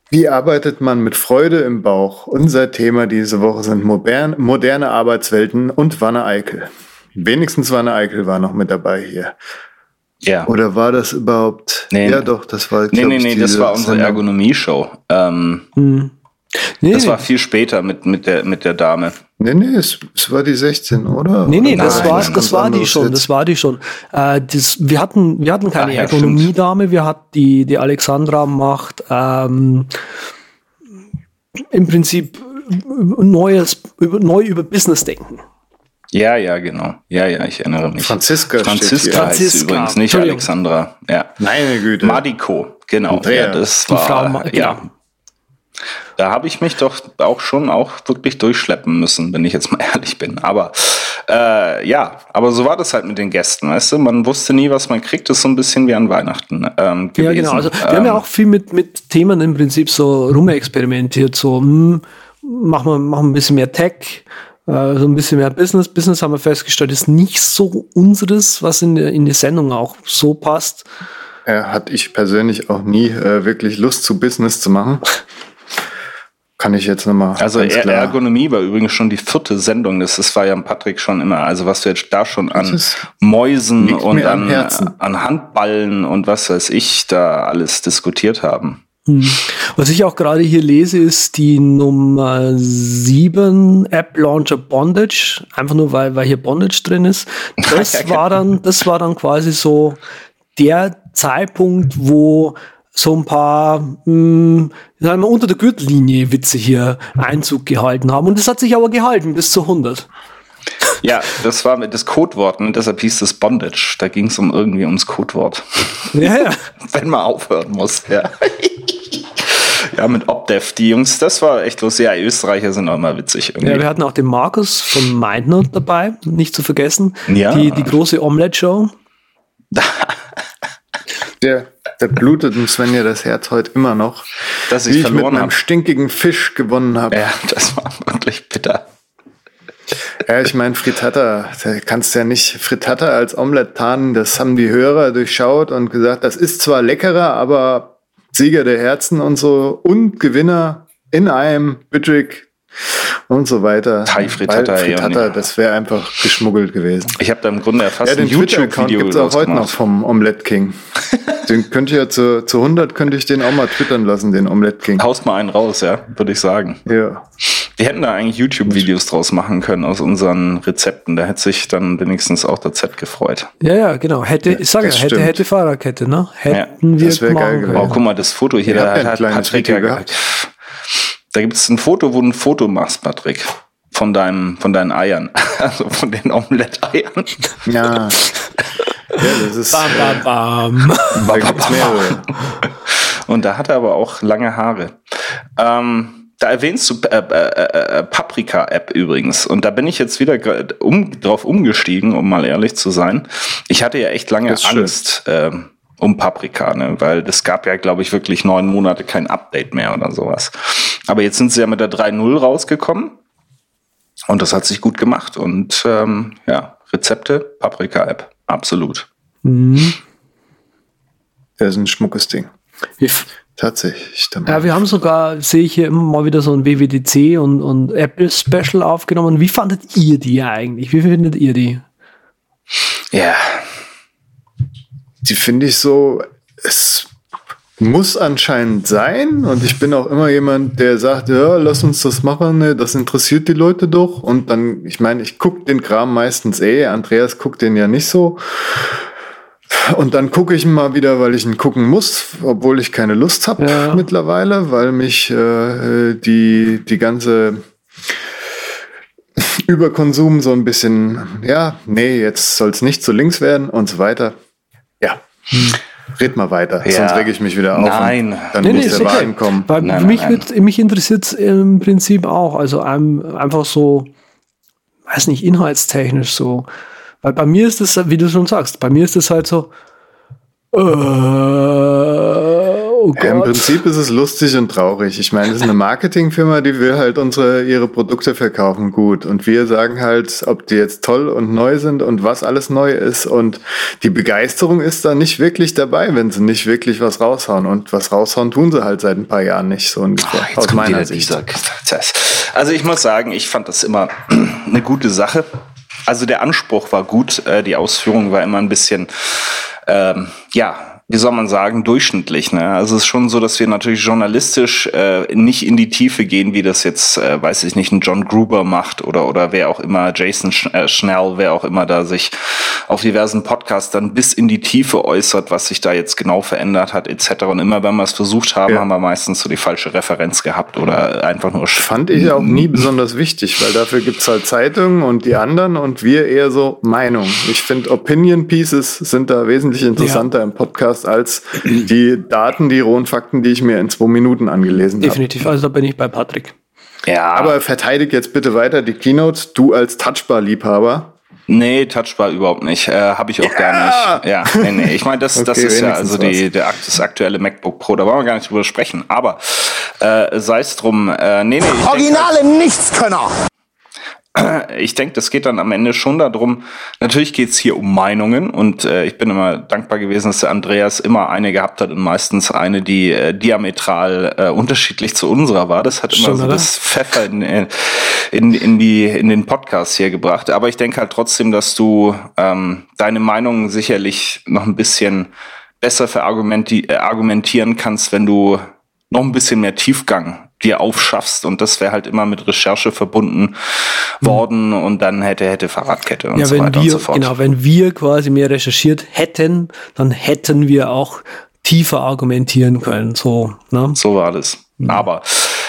Wie arbeitet man mit Freude im Bauch? Unser Thema diese Woche sind modern, moderne Arbeitswelten und Wanne Eickel. Wenigstens Wanne Eickel war noch mit dabei hier. Ja. Oder war das überhaupt? Nee, ja, doch, das war. Nee, nee, nee, das war unsere Ergonomie-Show. Ähm, hm. nee, das nee. war viel später mit, mit, der, mit der Dame. Nee, nee, es, es war die 16, oder? Nee, nee, das, war, das war die schon, jetzt. das war die schon. Äh, das, wir, hatten, wir hatten keine Ach, ja, Ergonomie-Dame, wir hatten die, die Alexandra macht ähm, im Prinzip neues, neu über Business denken. Ja, ja, genau. Ja, ja, ich erinnere mich. Franziska. Franziska heißt Franziska. übrigens, nicht Alexandra. Ja. Meine Güte. Madiko, genau. Ja, das war, Frau, genau. ja. Da habe ich mich doch auch schon auch wirklich durchschleppen müssen, wenn ich jetzt mal ehrlich bin. Aber äh, ja, aber so war das halt mit den Gästen, weißt du? Man wusste nie, was man kriegt. Das ist so ein bisschen wie an Weihnachten ähm, gewesen. Ja, genau. Also wir ähm, haben ja ähm, auch viel mit, mit Themen im Prinzip so rumexperimentiert. So, hm, machen wir machen ein bisschen mehr Tech, äh, so ein bisschen mehr Business. Business haben wir festgestellt, ist nicht so unseres, was in der, in die Sendung auch so passt. Äh, hatte ich persönlich auch nie äh, wirklich Lust zu Business zu machen. Kann ich jetzt nochmal. Also er Ergonomie war übrigens schon die vierte Sendung. Das, das war ja Patrick schon immer. Also was wir jetzt da schon an Mäusen und an, an Handballen und was weiß ich da alles diskutiert haben. Hm. Was ich auch gerade hier lese, ist die Nummer 7 App Launcher Bondage. Einfach nur, weil, weil hier Bondage drin ist. Das war dann, das war dann quasi so der Zeitpunkt, wo so ein paar, mh, hm, sagen wir, unter der Gürtellinie Witze hier Einzug gehalten haben. Und das hat sich aber gehalten bis zu 100. Ja, das war mit das Codewort und deshalb hieß es Bondage. Da ging es um irgendwie ums Codewort. Ja, ja. Wenn man aufhören muss, ja. ja, mit Obdev, die Jungs, das war echt lustig. Ja, Österreicher sind auch immer witzig irgendwie. Ja, wir hatten auch den Markus von Meindner dabei, nicht zu vergessen. Ja. Die, die große Omelette-Show. der, der blutet dem Sven ja das Herz heute immer noch. Dass ich, wie ich mit einem hab. stinkigen Fisch gewonnen habe. Ja, das war wirklich bitter. Ja, ich meine, Frittata, da kannst du ja nicht Frittata als Omelette tarnen. Das haben die Hörer durchschaut und gesagt, das ist zwar leckerer, aber Sieger der Herzen und so und Gewinner in einem Bütwig und so weiter. Thai Frittata, Frittata ja. das wäre einfach geschmuggelt gewesen. Ich habe da im Grunde ja fast Ja, den YouTube-Video gibt es auch heute noch vom Omelette King. den könnte ich ja zu, zu 100 könnte ich den auch mal twittern lassen, den Omelette King. Haust mal einen raus, ja, würde ich sagen. Ja. Wir hätten da eigentlich YouTube-Videos draus machen können aus unseren Rezepten. Da hätte sich dann wenigstens auch der Z gefreut. Ja, ja, genau. Hätte, ich sage ja, das hätte, stimmt. hätte Fahrradkette, ne? Hätten das wir geil machen gewesen. Oh, guck mal, das Foto hier, Ihr da ja hat Patrick ja gehabt. Da gibt es ein Foto, wo du ein Foto machst, Patrick. Von deinem, von deinen Eiern. Also von den Omelette-Eiern. Ja. ja, das ist. Bam, Äh, bam, bam. da gibt's mehrere. Und da hat er aber auch lange Haare. Ähm, da erwähnst du äh, äh, äh, Paprika-App übrigens. Und da bin ich jetzt wieder um, drauf umgestiegen, um mal ehrlich zu sein. Ich hatte ja echt lange. Angst ähm, um Paprika, ne? weil es gab ja, glaube ich, wirklich neun Monate kein Update mehr oder sowas. Aber jetzt sind sie ja mit der 3.0 rausgekommen. Und das hat sich gut gemacht. Und ähm, ja, Rezepte, Paprika-App, absolut. Mhm. Das ist ein schmuckes Ding. Wir- Tatsächlich. Ja, wir haben sogar, sehe ich hier immer mal wieder so ein WWDC und, und Apple Special aufgenommen. Wie fandet ihr die eigentlich? Wie findet ihr die? Ja, die finde ich so, es muss anscheinend sein. Und ich bin auch immer jemand, der sagt, ja, lass uns das machen, ne, das interessiert die Leute doch. Und dann, ich meine, ich gucke den Kram meistens eh, Andreas guckt den ja nicht so. Und dann gucke ich ihn mal wieder, weil ich ihn gucken muss, obwohl ich keine Lust habe Ja. mittlerweile, weil mich äh, die, die ganze Überkonsum so ein bisschen, ja, nee, jetzt soll es nicht zu links werden und so weiter. Ja, red mal weiter, Ja. sonst reg ich mich wieder auf. Nein. und Dann Nee, muss nee, der ist okay. Wagen kommen. Weil Nein, mich, nein, Wird, mich interessiert es im Prinzip auch. Also ein, einfach so, weiß nicht, inhaltstechnisch so. Weil bei mir ist es, wie du schon sagst, bei mir ist es halt so, äh, oh Ja, Im Gott. Prinzip ist es lustig und traurig. Ich meine, es ist eine Marketingfirma, die will halt unsere, ihre Produkte verkaufen gut. Und wir sagen halt, ob die jetzt toll und neu sind und was alles neu ist. Und die Begeisterung ist da nicht wirklich dabei, wenn sie nicht wirklich was raushauen. Und was raushauen tun sie halt seit ein paar Jahren nicht, so ungefähr. Jetzt aus meiner Sicht. Also ich muss sagen, ich fand das immer eine gute Sache. Also der Anspruch war gut, äh, die Ausführung war immer ein bisschen, ähm, ja, wie soll man sagen, durchschnittlich. Ne? Also es ist schon so, dass wir natürlich journalistisch äh, nicht in die Tiefe gehen, wie das jetzt, äh, weiß ich nicht, ein John Gruber macht oder oder wer auch immer, Jason Sch äh, Schnell, wer auch immer da sich auf diversen Podcasts dann bis in die Tiefe äußert, was sich da jetzt genau verändert hat, etc. Und immer wenn wir es versucht haben, Ja. haben wir meistens so die falsche Referenz gehabt oder einfach nur sch- Fand ich auch nie besonders wichtig, weil dafür gibt's halt Zeitungen und die anderen und wir eher so Meinung. Ich finde, Opinion Pieces sind da wesentlich interessanter im Podcast als die Daten, die rohen Fakten, die ich mir in zwei Minuten angelesen habe. Definitiv, also da bin ich bei Patrick. Ja, Aber verteidig jetzt bitte weiter die Keynote, du als Touchbar-Liebhaber. nee, Touchbar überhaupt nicht. Äh, Habe ich auch gar nicht. Ja, nee, nee. Ich meine, das, das Okay, ist ja also die, der, das aktuelle MacBook Pro. Da wollen wir gar nicht drüber sprechen. Aber äh, sei es drum. Äh, nee, nee. Ich denk, Originale Nichtskönner. ich denke, das geht dann am Ende schon darum, natürlich geht's hier um Meinungen und äh, ich bin immer dankbar gewesen, dass der Andreas immer eine gehabt hat und meistens eine, die äh, diametral äh, unterschiedlich zu unserer war. Das hat immer Stimmt, so oder? das Pfeffer in, äh, in, in, die, in den Podcast hier gebracht. Aber ich denke halt trotzdem, dass du ähm, deine Meinung sicherlich noch ein bisschen besser verargumenti äh, argumentieren kannst, wenn du noch ein bisschen mehr Tiefgang dir aufschaffst und das wäre halt immer mit Recherche verbunden worden und dann hätte hätte Fahrradkette und Ja, so wenn weiter wir, und so fort. genau, wenn wir quasi mehr recherchiert hätten, dann hätten wir auch tiefer argumentieren können. So, ne? So war das. Aber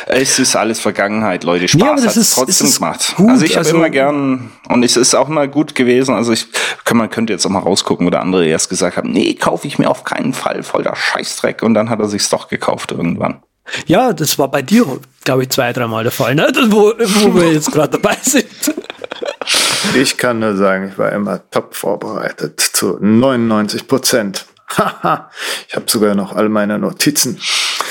es ist alles Vergangenheit, Leute. Ja, Spaß das hat es trotzdem ist gemacht. gut, also ich habe also- immer gern und es ist auch immer gut gewesen. Also ich kann, man könnte jetzt auch mal rausgucken, wo der andere erst gesagt hat, nee, kaufe ich mir auf keinen Fall, voll der Scheißdreck. Und dann hat er sich's doch gekauft irgendwann. Ja, das war bei dir, glaube ich, zwei, dreimal der Fall, ne? Das, wo, wo wir jetzt gerade dabei sind. Ich kann nur sagen, ich war immer top vorbereitet zu 99 Prozent. Haha, ich habe sogar noch all meine Notizen.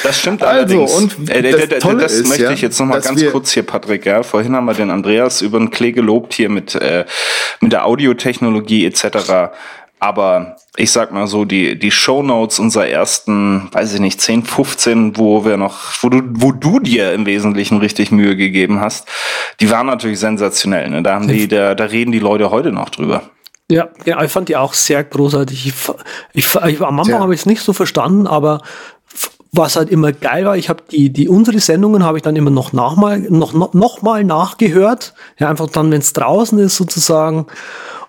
Das stimmt Also, allerdings. und äh, das das, ist, möchte ja, ich jetzt noch mal dass ganz kurz hier, Patrick. Ja, vorhin haben wir den Andreas über den Klee gelobt hier mit äh, mit der Audiotechnologie etc. Aber ich sag mal so, die, die Shownotes unserer ersten, weiß ich nicht, 10, 15, wo wir noch, wo du, wo du dir im Wesentlichen richtig Mühe gegeben hast, die waren natürlich sensationell. Ne? Da haben die, da, da reden die Leute heute noch drüber. Ja, genau, ich fand die auch sehr großartig. Ich, ich, am Anfang habe ich es nicht so verstanden, aber was halt immer geil war, ich habe die, die unsere Sendungen habe ich dann immer noch nachmal, noch, noch, noch mal nachgehört. Ja, einfach dann, wenn es draußen ist sozusagen.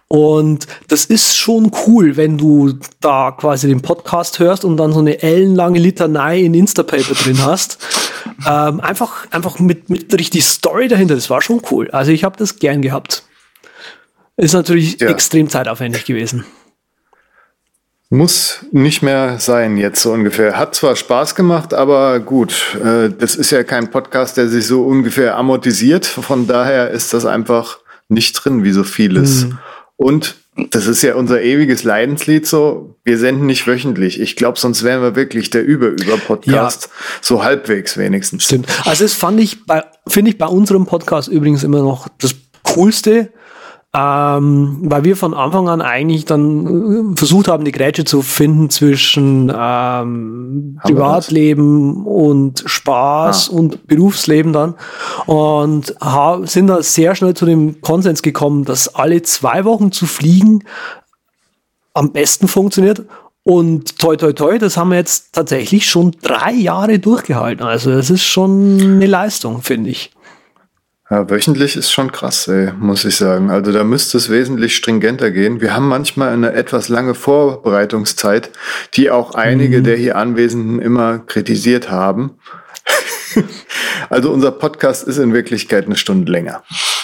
Und das ist schon cool, wenn du da quasi den Podcast hörst und dann so eine ellenlange Litanei in Instapaper drin hast. Ähm, einfach, einfach mit, mit richtig Story dahinter. Das war schon cool. Also ich habe das gern gehabt. Ist natürlich Ja. extrem zeitaufwendig gewesen. Muss nicht mehr sein jetzt so ungefähr. Hat zwar Spaß gemacht, aber gut, äh, das ist ja kein Podcast, der sich so ungefähr amortisiert. Von daher ist das einfach nicht drin, wie so vieles. Und das ist ja unser ewiges Leidenslied so. Wir senden nicht wöchentlich. Ich glaube, sonst wären wir wirklich der Über-Über-Podcast. So halbwegs wenigstens. Stimmt. Also das fand ich bei, finde ich bei unserem Podcast übrigens immer noch das Coolste, ähm, weil wir von Anfang an eigentlich dann äh, versucht haben, die Grätsche zu finden zwischen ähm? Privatleben und Spaß Ah. und Berufsleben dann und sind da sehr schnell zu dem Konsens gekommen, dass alle zwei Wochen zu fliegen am besten funktioniert. Und toi toi toi, das haben wir jetzt tatsächlich schon drei Jahre durchgehalten. Also das ist schon eine Leistung, finde ich. Ja, wöchentlich ist schon krass, ey, muss ich sagen. Also da müsste es wesentlich stringenter gehen. Wir haben manchmal eine etwas lange Vorbereitungszeit, die auch einige der hier Anwesenden immer kritisiert haben. also unser Podcast ist in Wirklichkeit eine Stunde länger.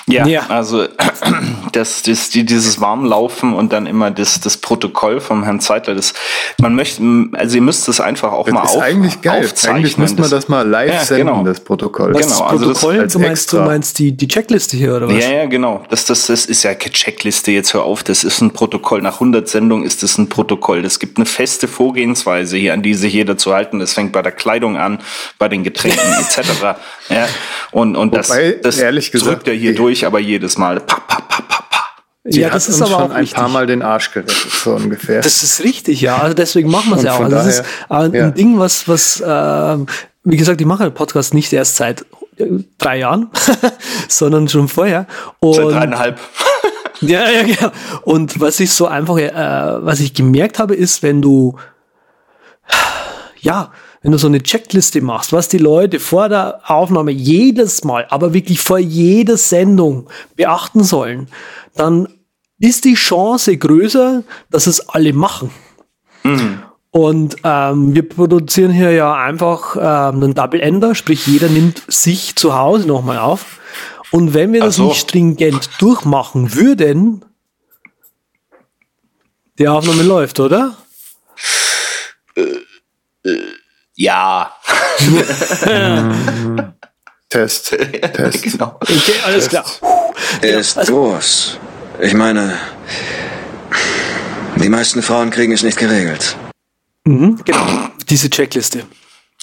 Ja, Ja. also das, das, die, dieses Warmlaufen und dann immer das, das Protokoll vom Herrn Zeitler, das, man möchte, also ihr müsst es einfach auch Das mal ist auf, eigentlich geil. aufzeichnen. Eigentlich müsste man das mal live Ja, senden, genau. das Protokoll. Was? Das Genau, also das Protokoll, als du meinst, du extra. meinst die, die Checkliste hier, oder was? Ja, ja, genau. Das, das, das ist ja keine Checkliste, jetzt hör auf. Das ist ein Protokoll. Nach 100 Sendungen ist das ein Protokoll. Es gibt eine feste Vorgehensweise hier, an die sich jeder zu halten. Das fängt bei der Kleidung an, bei den Getränken etc. Ja, und und das, Wobei, das ehrlich gesagt, drückt er hier die- durch, aber jedes Mal. Pa, pa, pa, pa, pa. Die ja, hat das ist uns aber schon auch ein paar Mal den Arsch gerettet, so ungefähr. Das ist richtig, ja. Also deswegen machen wir es ja auch. Also das ist daher, äh, ein ja. Ding, was, was ähm, wie gesagt, ich mache den Podcast nicht erst seit äh, drei Jahren, sondern schon vorher. Und Seit dreieinhalb. Ja, ja, genau. Und was ich so einfach, äh, was ich gemerkt habe, ist, wenn du, ja, wenn du so eine Checkliste machst, was die Leute vor der Aufnahme jedes Mal, aber wirklich vor jeder Sendung beachten sollen, dann ist die Chance größer, dass es alle machen. Und ähm, wir produzieren hier ja einfach ähm, einen Double Ender, sprich jeder nimmt sich zu Hause nochmal auf. Und wenn wir das so. nicht stringent durchmachen würden, die Aufnahme läuft, oder? Ja. Test. Test. genau. Okay, alles klar. Er ist groß. Ich meine, die meisten Frauen kriegen es nicht geregelt. Mhm, genau, diese Checkliste.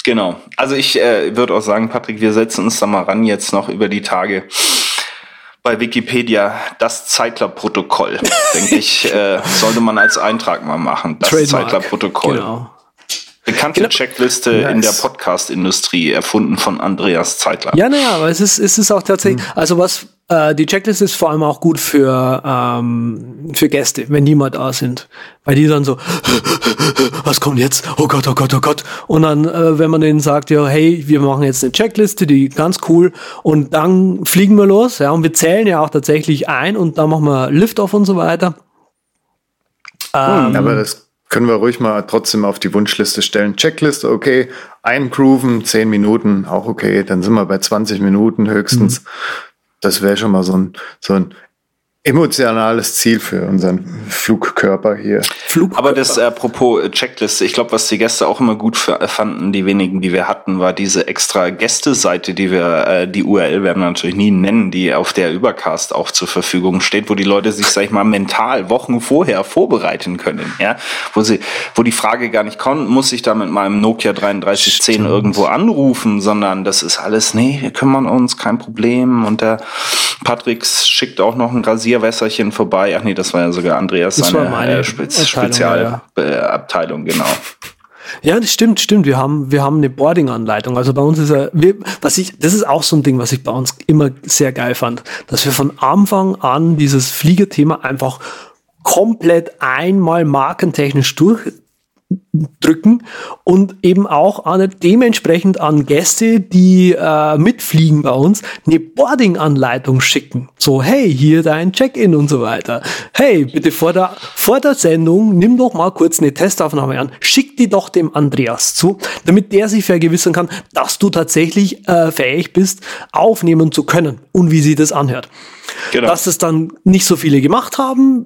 Genau. Also ich äh, würde auch sagen, Patrick, wir setzen uns da mal ran jetzt noch über die Tage bei Wikipedia das Zeitler-Protokoll, denke ich, äh, sollte man als Eintrag mal machen. Das. Zeitler-Protokoll. Genau. Bekannte Genau. Checkliste in der Nice. Podcast-Industrie, erfunden von Andreas Zeitler. Ja, naja, aber es ist, es ist auch tatsächlich, also was, äh, die Checkliste ist vor allem auch gut für, ähm, für Gäste, wenn die mal da sind. Weil die dann so, was kommt jetzt? Oh Gott, oh Gott, oh Gott. Und dann, äh, wenn man denen sagt, ja, hey, wir machen jetzt eine Checkliste, die ganz cool, und dann fliegen wir los, ja, und wir zählen ja auch tatsächlich ein und dann machen wir Liftoff und so weiter. Ähm, Aber das können wir ruhig mal trotzdem auf die Wunschliste stellen. Checkliste, okay. Eingrooven, 10 Minuten, auch okay. Dann sind wir bei 20 Minuten höchstens. Das wäre schon mal so ein, so ein emotionales Ziel für unseren Flugkörper hier. Flugkörper. Aber das, äh, apropos äh, Checkliste, ich glaube, was die Gäste auch immer gut fanden, die wenigen, die wir hatten, war diese extra Gästeseite, die wir, äh, die URL werden wir natürlich nie nennen, die auf der Übercast auch zur Verfügung steht, wo die Leute sich, sag ich mal, mental Wochen vorher vorbereiten können, ja, wo sie, wo die Frage gar nicht kommt, muss ich da mit meinem Nokia 3310 Stimmt. irgendwo anrufen, sondern das ist alles, nee, wir kümmern uns, kein Problem und der Patrick schickt auch noch ein Rasierwässerchen vorbei. Ach nee, das war ja sogar Andreas das seine äh, Spez Spezialabteilung, ja. genau. Ja, das stimmt, stimmt. Wir haben, wir haben eine Boarding-Anleitung. Also bei uns ist ja, wir, was ich, das ist auch so ein Ding, was ich bei uns immer sehr geil fand, dass wir von Anfang an dieses Fliegerthema einfach komplett einmal markentechnisch durch, drücken und eben auch an, dementsprechend an Gäste, die äh, mitfliegen bei uns, eine Boarding-Anleitung schicken. So, hey, hier dein Check-in und so weiter. Hey, bitte vor der, vor der Sendung nimm doch mal kurz eine Testaufnahme an, schick die doch dem Andreas zu, damit der sich vergewissern kann, dass du tatsächlich äh, fähig bist, aufnehmen zu können und wie sie das anhört. Genau. Dass es dann nicht so viele gemacht haben,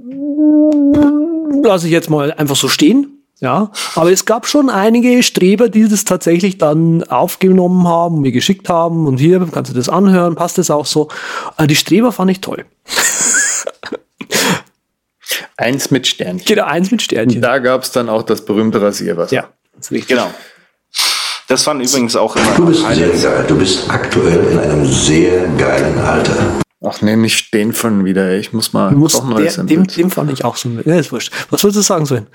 lasse ich jetzt mal einfach so stehen ja, aber es gab schon einige Streber, die das tatsächlich dann aufgenommen haben, mir geschickt haben und hier kannst du das anhören, passt das auch so. Äh, die Streber fand ich toll. eins mit Sternchen. Genau, eins mit Sternchen. Da gab es dann auch das berühmte Rasierwasser. Ja, das ist Genau. Das waren übrigens auch immer. Du bist sehr geil. Du bist aktuell in einem sehr geilen Alter. Ach, nehme ich den von wieder. Ich muss mal. Du musst doch neues der, dem, dem fand ich auch so. Ja, ist wurscht. Was wolltest du sagen, Sven?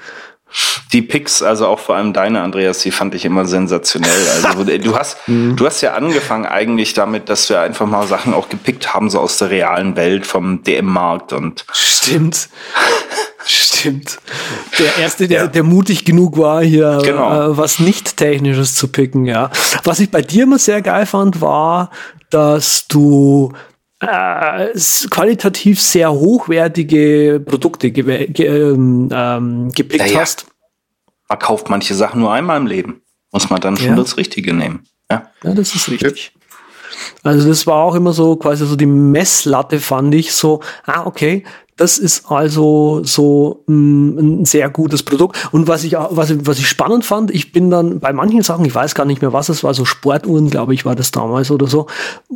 Die Picks, also auch vor allem deine, Andreas, die fand ich immer sensationell. Also du hast, mhm. du hast ja angefangen eigentlich damit, dass wir einfach mal Sachen auch gepickt haben, so aus der realen Welt vom DM-Markt und. Stimmt. Stimmt. Der erste, der, ja. der mutig genug war, hier genau. äh, was nicht Technisches zu picken, ja. Was ich bei dir immer sehr geil fand, war, dass du äh, qualitativ sehr hochwertige Produkte ge ge ähm, ähm, gepickt ja, ja. hast. Man kauft manche Sachen nur einmal im Leben. Muss man dann schon ja. das Richtige nehmen. Ja, ja das ist richtig. Also das war auch immer so quasi so die Messlatte fand ich so, ah okay, das ist also so mh, mm, ein sehr gutes Produkt. Und was ich, was, was ich spannend fand, ich bin dann bei manchen Sachen, ich weiß gar nicht mehr, was es war, so Sportuhren, glaube ich, war das damals oder so,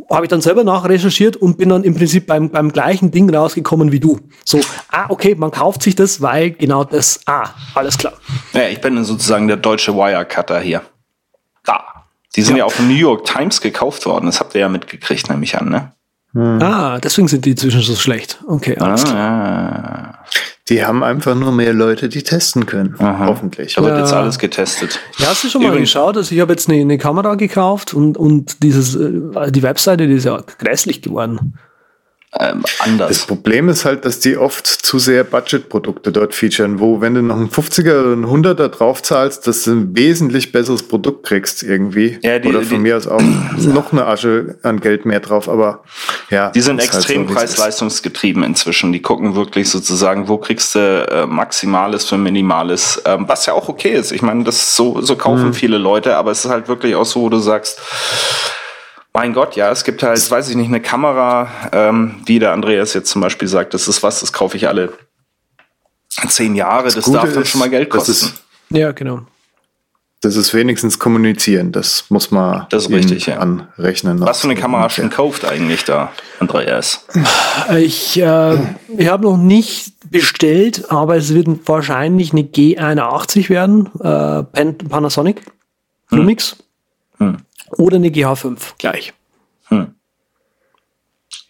habe ich dann selber nachrecherchiert und bin dann im Prinzip beim, beim gleichen Ding rausgekommen wie du. So, ah, okay, man kauft sich das, weil genau das, ah, alles klar. Ja, ich bin sozusagen der deutsche Wirecutter hier. Da. Die sind ja. ja auch von New York Times gekauft worden. Das habt ihr ja mitgekriegt, nehme ich an, ne? Hm. Ah, deswegen sind die inzwischen so schlecht. Okay, alles klar. Ah. Die haben einfach nur mehr Leute, die testen können. Aha. Hoffentlich. Wird ja. jetzt alles getestet. Ja, hast du schon mal Übrigens. geschaut? Also ich habe jetzt eine, eine, Kamera gekauft und, und dieses, äh, die Webseite, die ist ja grässlich geworden ähm, anders. Das Problem ist halt, dass die oft zu sehr Budget-Produkte dort featuren, wo wenn du noch einen 50er oder einen 100er drauf zahlst, dass du ein wesentlich besseres Produkt kriegst irgendwie. Ja, die, oder von die, mir aus auch noch eine Asche an Geld mehr drauf, aber ja. Die sind extrem halt so, preis-leistungsgetrieben inzwischen. Die gucken wirklich sozusagen, wo kriegst du äh, Maximales für Minimales, ähm, was ja auch okay ist. Ich meine, das so, so kaufen mhm. viele Leute, aber es ist halt wirklich auch so, wo du sagst, mein Gott, ja, es gibt halt, weiß ich nicht, eine Kamera, ähm, wie der Andreas jetzt zum Beispiel sagt, das ist was, das kaufe ich alle zehn Jahre, das, das darf dann schon mal Geld kosten. Ist, ja, genau. Das ist wenigstens kommunizieren, das muss man das richtig, ja. anrechnen. Was für eine Kamera schon kauft eigentlich da, Andreas? Ich, äh, ich habe noch nicht bestellt, aber es wird wahrscheinlich eine G81 werden, äh, Panasonic, Lumix. Hm. Hm oder eine GH5 gleich. Hm.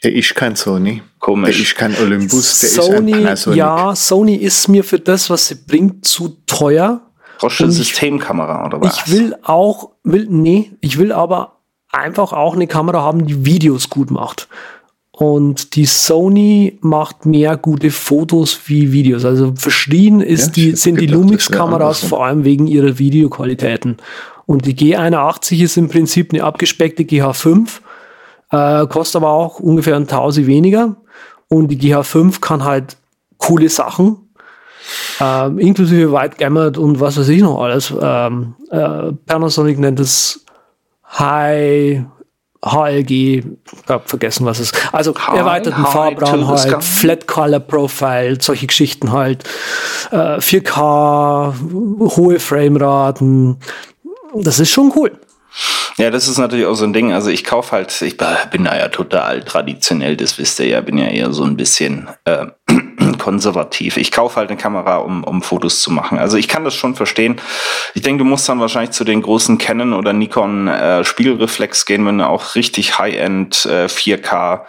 Der ist kein Sony. Komisch. Der ist kein Olympus, der Sony, ist ein Panasonic. Ja, Sony ist mir für das, was sie bringt, zu teuer. Brauchst du eine Systemkamera oder was? Ich will auch, will, nee, ich will aber einfach auch eine Kamera haben, die Videos gut macht. Und die Sony macht mehr gute Fotos wie Videos. Also verschrien ist ja, die, sind die Lumix-Kameras vor allem wegen ihrer Videoqualitäten. Und die G81 ist im Prinzip eine abgespeckte GH5, äh, kostet aber auch ungefähr ein Tausend weniger. Und die GH5 kann halt coole Sachen, äh, inklusive White Gamut und was weiß ich noch alles. Ähm, äh, Panasonic nennt es High HLG, hab vergessen, was es ist. Also hi, erweiterten Farbraum halt, Flat Color Profile, solche Geschichten halt, äh, 4K, hohe Frameraten. Das ist schon cool. Ja, das ist natürlich auch so ein Ding. Also ich kaufe halt, ich bin da ja total traditionell, das wisst ihr ja, bin ja eher so ein bisschen äh, konservativ. Ich kaufe halt eine Kamera, um, um Fotos zu machen. Also ich kann das schon verstehen. Ich denke, du musst dann wahrscheinlich zu den großen Canon oder Nikon äh, Spiegelreflex gehen, wenn du auch richtig High-End äh, 4K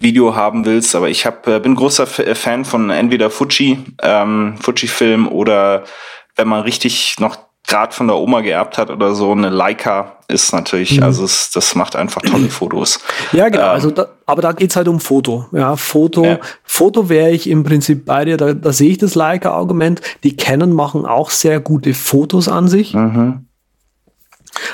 Video haben willst. Aber ich hab, äh, bin großer F Fan von entweder Fuji, ähm, Fuji-Film oder wenn man richtig noch gerade von der Oma geerbt hat oder so, eine Leica ist natürlich, mhm. also es, das macht einfach tolle Fotos. Ja, genau. Ähm, also da, aber da geht's halt um Foto. Ja, Foto, ja. Foto wäre ich im Prinzip bei dir, da, da sehe ich das Leica-Argument. Die Canon machen auch sehr gute Fotos an sich. Mhm.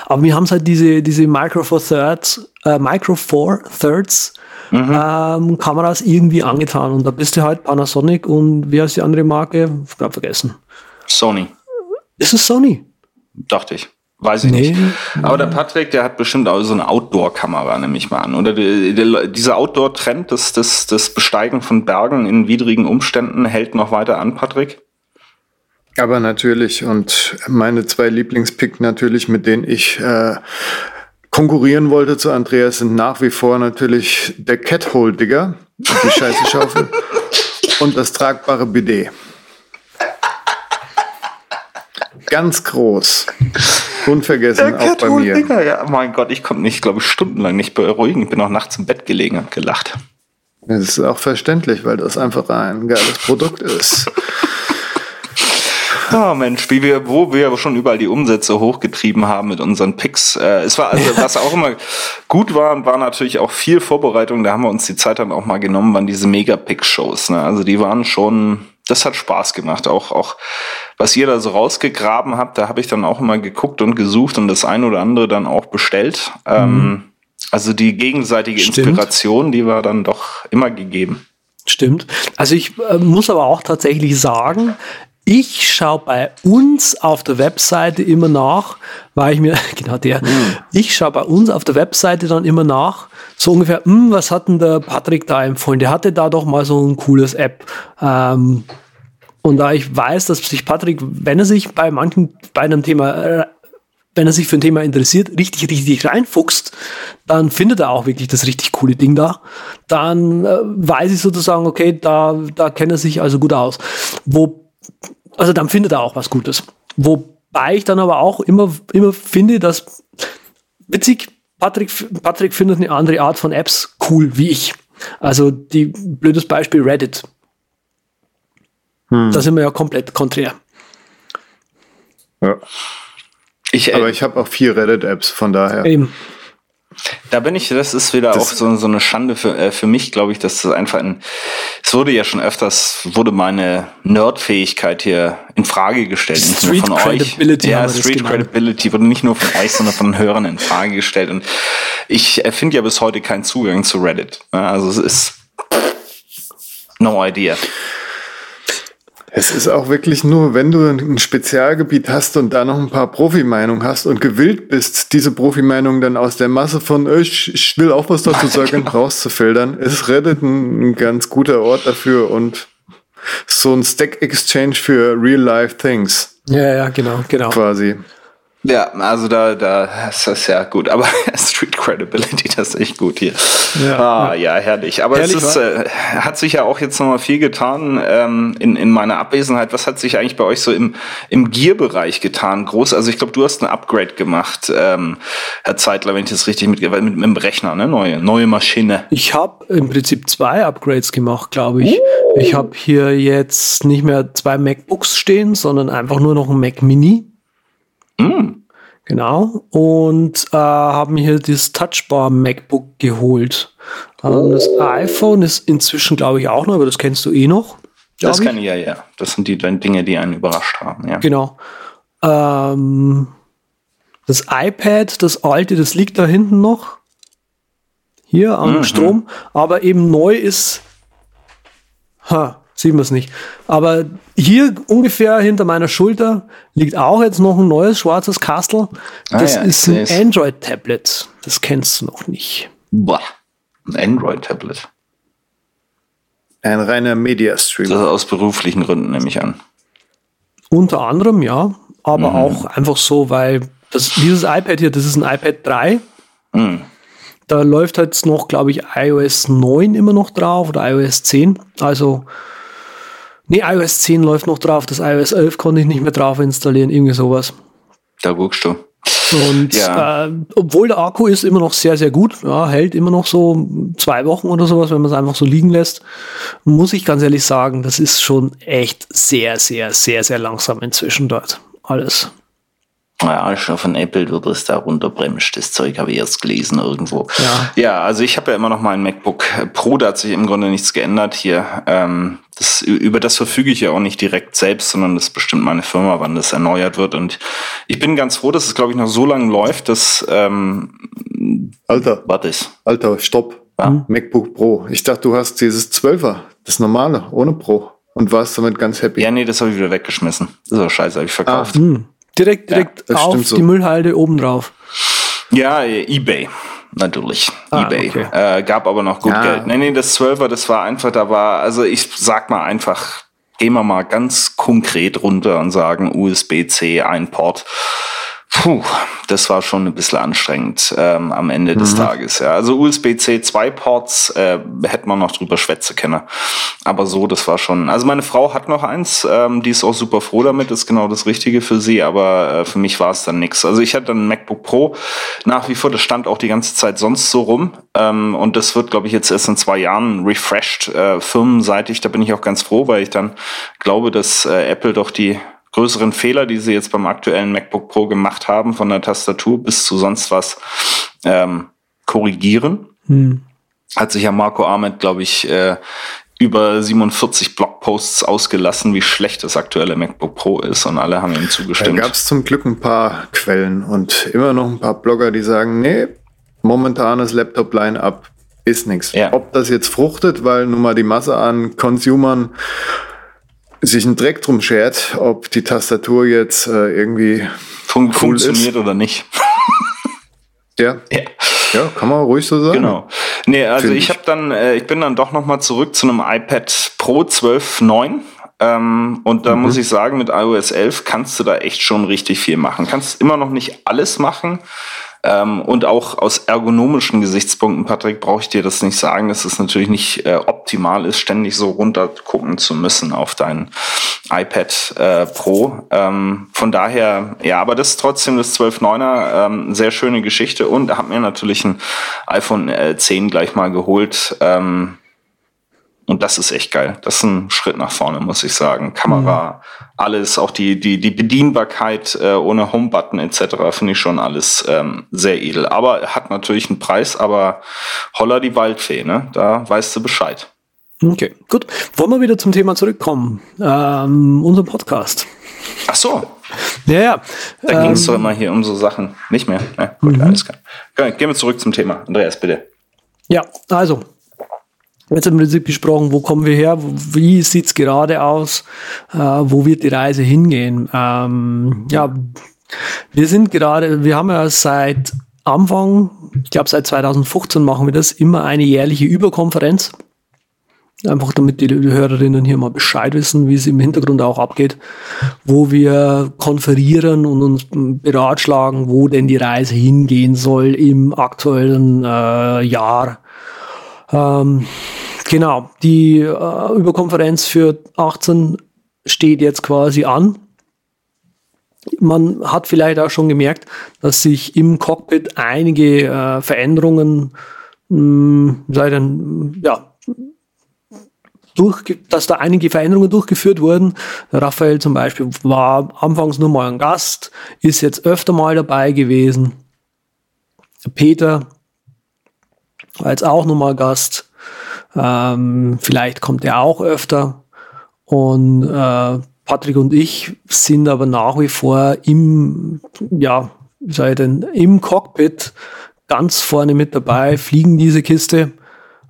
Aber wir haben halt diese, diese Micro Four Thirds, äh, Micro Four Thirds mhm. ähm, Kameras irgendwie angetan. Und da bist du halt Panasonic und wie heißt die andere Marke? Ich gerade vergessen. Sony. Ist es Sony? Dachte ich. Weiß ich nee, nicht. Aber der Patrick, der hat bestimmt auch so eine Outdoor-Kamera, nehme ich mal an. Oder die, die, dieser Outdoor-Trend, das, das, das Besteigen von Bergen in widrigen Umständen, hält noch weiter an, Patrick? Aber natürlich. Und meine zwei Lieblingspick natürlich, mit denen ich äh, konkurrieren wollte zu Andreas, sind nach wie vor natürlich der Cat-Hole-Digger, die Scheiße Schaufel und das tragbare Bidet. Ganz groß. Unvergessen, auch bei mir. Dinger, ja, mein Gott, ich konnte mich, glaube ich, stundenlang nicht beruhigen. Ich bin auch nachts im Bett gelegen und gelacht. Das ist auch verständlich, weil das einfach ein geiles Produkt ist. Oh Mensch, wie wir, wo wir schon überall die Umsätze hochgetrieben haben mit unseren Picks. Äh, es war also, was auch immer gut war, war natürlich auch viel Vorbereitung. Da haben wir uns die Zeit dann auch mal genommen, waren diese Mega-Pick-Shows. Ne? Also die waren schon, das hat Spaß gemacht. Auch, auch was ihr da so rausgegraben habt, da habe ich dann auch immer geguckt und gesucht und das eine oder andere dann auch bestellt. Ähm, mhm. Ähm, also die gegenseitige Stimmt. Inspiration, die war dann doch immer gegeben. Stimmt. Also ich äh, muss aber auch tatsächlich sagen, ich schaue bei uns auf der Webseite immer nach, weil ich mir, genau der, mhm. ich schaue bei uns auf der Webseite dann immer nach, so ungefähr, hm, was hat denn der Patrick da empfohlen? Der hatte da doch mal so ein cooles App. Ähm, und da ich weiß, dass sich Patrick, wenn er sich bei manchen, bei einem Thema, äh, wenn er sich für ein Thema interessiert, richtig, richtig reinfuchst, dann findet er auch wirklich das richtig coole Ding da. Dann äh, weiß ich sozusagen, okay, da, da kennt er sich also gut aus. Wo, also dann findet er auch was Gutes. Wobei ich dann aber auch immer, immer finde, dass witzig, Patrick, Patrick findet eine andere Art von Apps cool wie ich. Also die blödes Beispiel Reddit. Hm. Da sind wir ja komplett konträr. Ja. Ich, äh, Aber ich habe auch vier Reddit-Apps, von daher. Eben. Da bin ich, das ist wieder das auch so, so eine Schande für, äh, für mich, glaube ich, dass das einfach ein, es wurde ja schon öfters, wurde meine Nerdfähigkeit hier in Frage gestellt. Nicht Street nur von Credibility euch. Ja, Street Credibility wurde nicht nur von euch, sondern von Hörern in Frage gestellt. Und ich finde ja bis heute keinen Zugang zu Reddit. Also es ist no idea. Es ist auch wirklich nur, wenn du ein Spezialgebiet hast und da noch ein paar Profimeinungen hast und gewillt bist, diese Profimeinungen dann aus der Masse von ich, ich will auch was dazu sagen, genau. rauszufiltern, ist Reddit ein, ganz guter Ort dafür und so ein Stack Exchange für Real-Life Things. Ja, ja, genau, genau. Quasi. Ja, also da, da ist das ja gut, aber Street Credibility, das ist echt gut hier. Ja, ah, ja. herrlich. Aber herrlich, es ist, äh, hat sich ja auch jetzt nochmal viel getan ähm, in, in meiner Abwesenheit. Was hat sich eigentlich bei euch so im, im Gear-Bereich getan? Groß, also ich glaube, du hast ein Upgrade gemacht, ähm, Herr Zeitler, wenn ich das richtig mit, mit, mit dem Rechner, ne? Neue, neue Maschine. Ich habe im Prinzip zwei Upgrades gemacht, glaube ich. Uh. Ich habe hier jetzt nicht mehr zwei MacBooks stehen, sondern einfach nur noch ein Mac Mini. Mm. Genau. Und äh, haben hier das Touchbar MacBook geholt. Ähm, das iPhone ist inzwischen, glaube ich, auch noch, aber das kennst du eh noch. Das kenne ich ja, ja. Das sind die Dinge, die einen überrascht haben, ja. Genau. Ähm, das iPad, das alte, das liegt da hinten noch. Hier am mhm. Strom. Aber eben neu ist. Ha, sieht man es nicht. Aber hier ungefähr hinter meiner Schulter liegt auch jetzt noch ein neues schwarzes Kastel. Ah das ah ja, ist ein Android-Tablet. Das kennst du noch nicht. Boah, ein Android-Tablet. Ein reiner Media-Stream. Das ist aus beruflichen Gründen nehme ich an. Unter anderem, ja. Aber mhm. auch einfach so, weil das, dieses iPad hier, das ist ein iPad 3. Mhm. Da läuft jetzt noch, glaube ich, iOS 9 immer noch drauf oder iOS 10. Also, nee, iOS 10 läuft noch drauf. Das iOS 11 konnte ich nicht mehr drauf installieren, irgendwie sowas. Da guckst du. Und ja. äh, obwohl der Akku ist immer noch sehr, sehr gut, ja, hält immer noch so zwei Wochen oder sowas, wenn man es einfach so liegen lässt, muss ich ganz ehrlich sagen, das ist schon echt sehr, sehr, sehr, sehr langsam inzwischen dort. Alles. Ja, schon von Apple wird es da runterbremst. Das Zeug habe ich erst gelesen irgendwo. Ja, ja also ich habe ja immer noch mein MacBook Pro, da hat sich im Grunde nichts geändert hier. Ähm, das, über das verfüge ich ja auch nicht direkt selbst, sondern das bestimmt meine Firma, wann das erneuert wird. Und ich bin ganz froh, dass es, glaube ich, noch so lange läuft, dass ähm, Alter. Was ist? Alter, stopp. Ja? MacBook Pro. Ich dachte, du hast dieses 12er, das normale, ohne Pro. Und warst damit ganz happy. Ja, nee, das habe ich wieder weggeschmissen. Das ist auch scheiße, habe ich verkauft. Ah, hm. Direkt, direkt ja, auf so. die Müllhalde oben drauf. Ja, eBay. Natürlich. Ah, eBay. Okay. Äh, gab aber noch gut ja. Geld. Nee, nee, das 12er, das war einfach, da war, also ich sag mal einfach, gehen wir mal ganz konkret runter und sagen USB-C, ein Port. Puh, das war schon ein bisschen anstrengend ähm, am Ende des mhm. Tages. Ja. Also USB-C 2 Ports äh, hätte man noch drüber schwätzen können. Aber so, das war schon. Also meine Frau hat noch eins, ähm, die ist auch super froh damit, ist genau das Richtige für sie, aber äh, für mich war es dann nix. Also ich hatte dann ein MacBook Pro nach wie vor, das stand auch die ganze Zeit sonst so rum. Ähm, und das wird, glaube ich, jetzt erst in zwei Jahren refreshed, äh, firmenseitig. Da bin ich auch ganz froh, weil ich dann glaube, dass äh, Apple doch die größeren Fehler, die sie jetzt beim aktuellen MacBook Pro gemacht haben, von der Tastatur bis zu sonst was ähm, korrigieren. Hm. Hat sich ja Marco Ahmed, glaube ich, äh, über 47 Blogposts ausgelassen, wie schlecht das aktuelle MacBook Pro ist und alle haben ihm zugestimmt. Da gab es zum Glück ein paar Quellen und immer noch ein paar Blogger, die sagen, nee, momentanes Laptop-Line-Up ist nichts. Ja. Ob das jetzt fruchtet, weil nun mal die Masse an Consumern sich einen Dreck drum schert, ob die Tastatur jetzt äh, irgendwie Fun cool funktioniert ist. oder nicht. ja. ja. Ja, kann man ruhig so sagen. Genau. Nee, also Find ich, ich habe dann, äh, ich bin dann doch nochmal zurück zu einem iPad Pro 12.9. Ähm, und da mhm. muss ich sagen, mit iOS 11 kannst du da echt schon richtig viel machen. Kannst immer noch nicht alles machen, ähm, und auch aus ergonomischen Gesichtspunkten, Patrick, brauche ich dir das nicht sagen, dass es natürlich nicht äh, optimal ist, ständig so runter gucken zu müssen auf dein iPad äh, Pro. Ähm, von daher, ja, aber das ist trotzdem das 12.9er, ähm, sehr schöne Geschichte und habe mir natürlich ein iPhone äh, 10 gleich mal geholt. Ähm, und das ist echt geil. Das ist ein Schritt nach vorne, muss ich sagen. Kamera, mhm. alles, auch die, die, die Bedienbarkeit äh, ohne Home-Button etc. finde ich schon alles ähm, sehr edel. Aber hat natürlich einen Preis, aber holla die Waldfee, ne? Da weißt du Bescheid. Okay, gut. Wollen wir wieder zum Thema zurückkommen? Ähm, unser Podcast. Ach so. Ja, ja. Da ähm, ging es doch immer hier um so Sachen. Nicht mehr. Ja, gut, mhm. alles klar. Gehen wir zurück zum Thema. Andreas, bitte. Ja, also jetzt im Prinzip besprochen, wo kommen wir her, wie sieht's gerade aus, äh, wo wird die Reise hingehen. Ähm, ja, wir sind gerade, wir haben ja seit Anfang, ich glaube seit 2015 machen wir das, immer eine jährliche Überkonferenz. Einfach damit die Hörerinnen hier mal Bescheid wissen, wie es im Hintergrund auch abgeht, wo wir konferieren und uns beratschlagen, wo denn die Reise hingehen soll im aktuellen äh, Jahr ähm, genau, die äh, Überkonferenz für 18 steht jetzt quasi an. Man hat vielleicht auch schon gemerkt, dass sich im Cockpit einige äh, Veränderungen, mh, sei denn, ja, durch, dass da einige Veränderungen durchgeführt wurden. Raphael zum Beispiel war anfangs nur mal ein Gast, ist jetzt öfter mal dabei gewesen. Peter war jetzt auch nochmal Gast. Ähm, vielleicht kommt er auch öfter. Und äh, Patrick und ich sind aber nach wie vor im, ja, wie soll ich denn, im Cockpit ganz vorne mit dabei, fliegen diese Kiste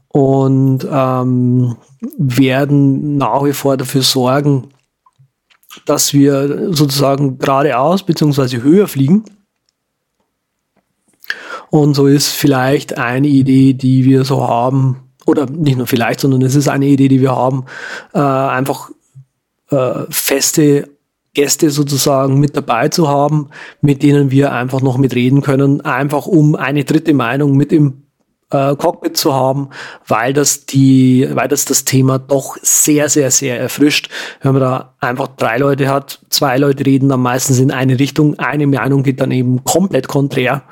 und ähm, werden nach wie vor dafür sorgen, dass wir sozusagen geradeaus bzw. höher fliegen Und so ist vielleicht eine Idee, die wir so haben, oder nicht nur vielleicht, sondern es ist eine Idee, die wir haben, äh, einfach äh, feste Gäste sozusagen mit dabei zu haben, mit denen wir einfach noch mitreden können, einfach um eine dritte Meinung mit im äh, Cockpit zu haben, weil das die, weil das das Thema doch sehr, sehr, sehr erfrischt. Wenn man da einfach drei Leute hat, zwei Leute reden dann meistens in eine Richtung, eine Meinung geht dann eben komplett konträr.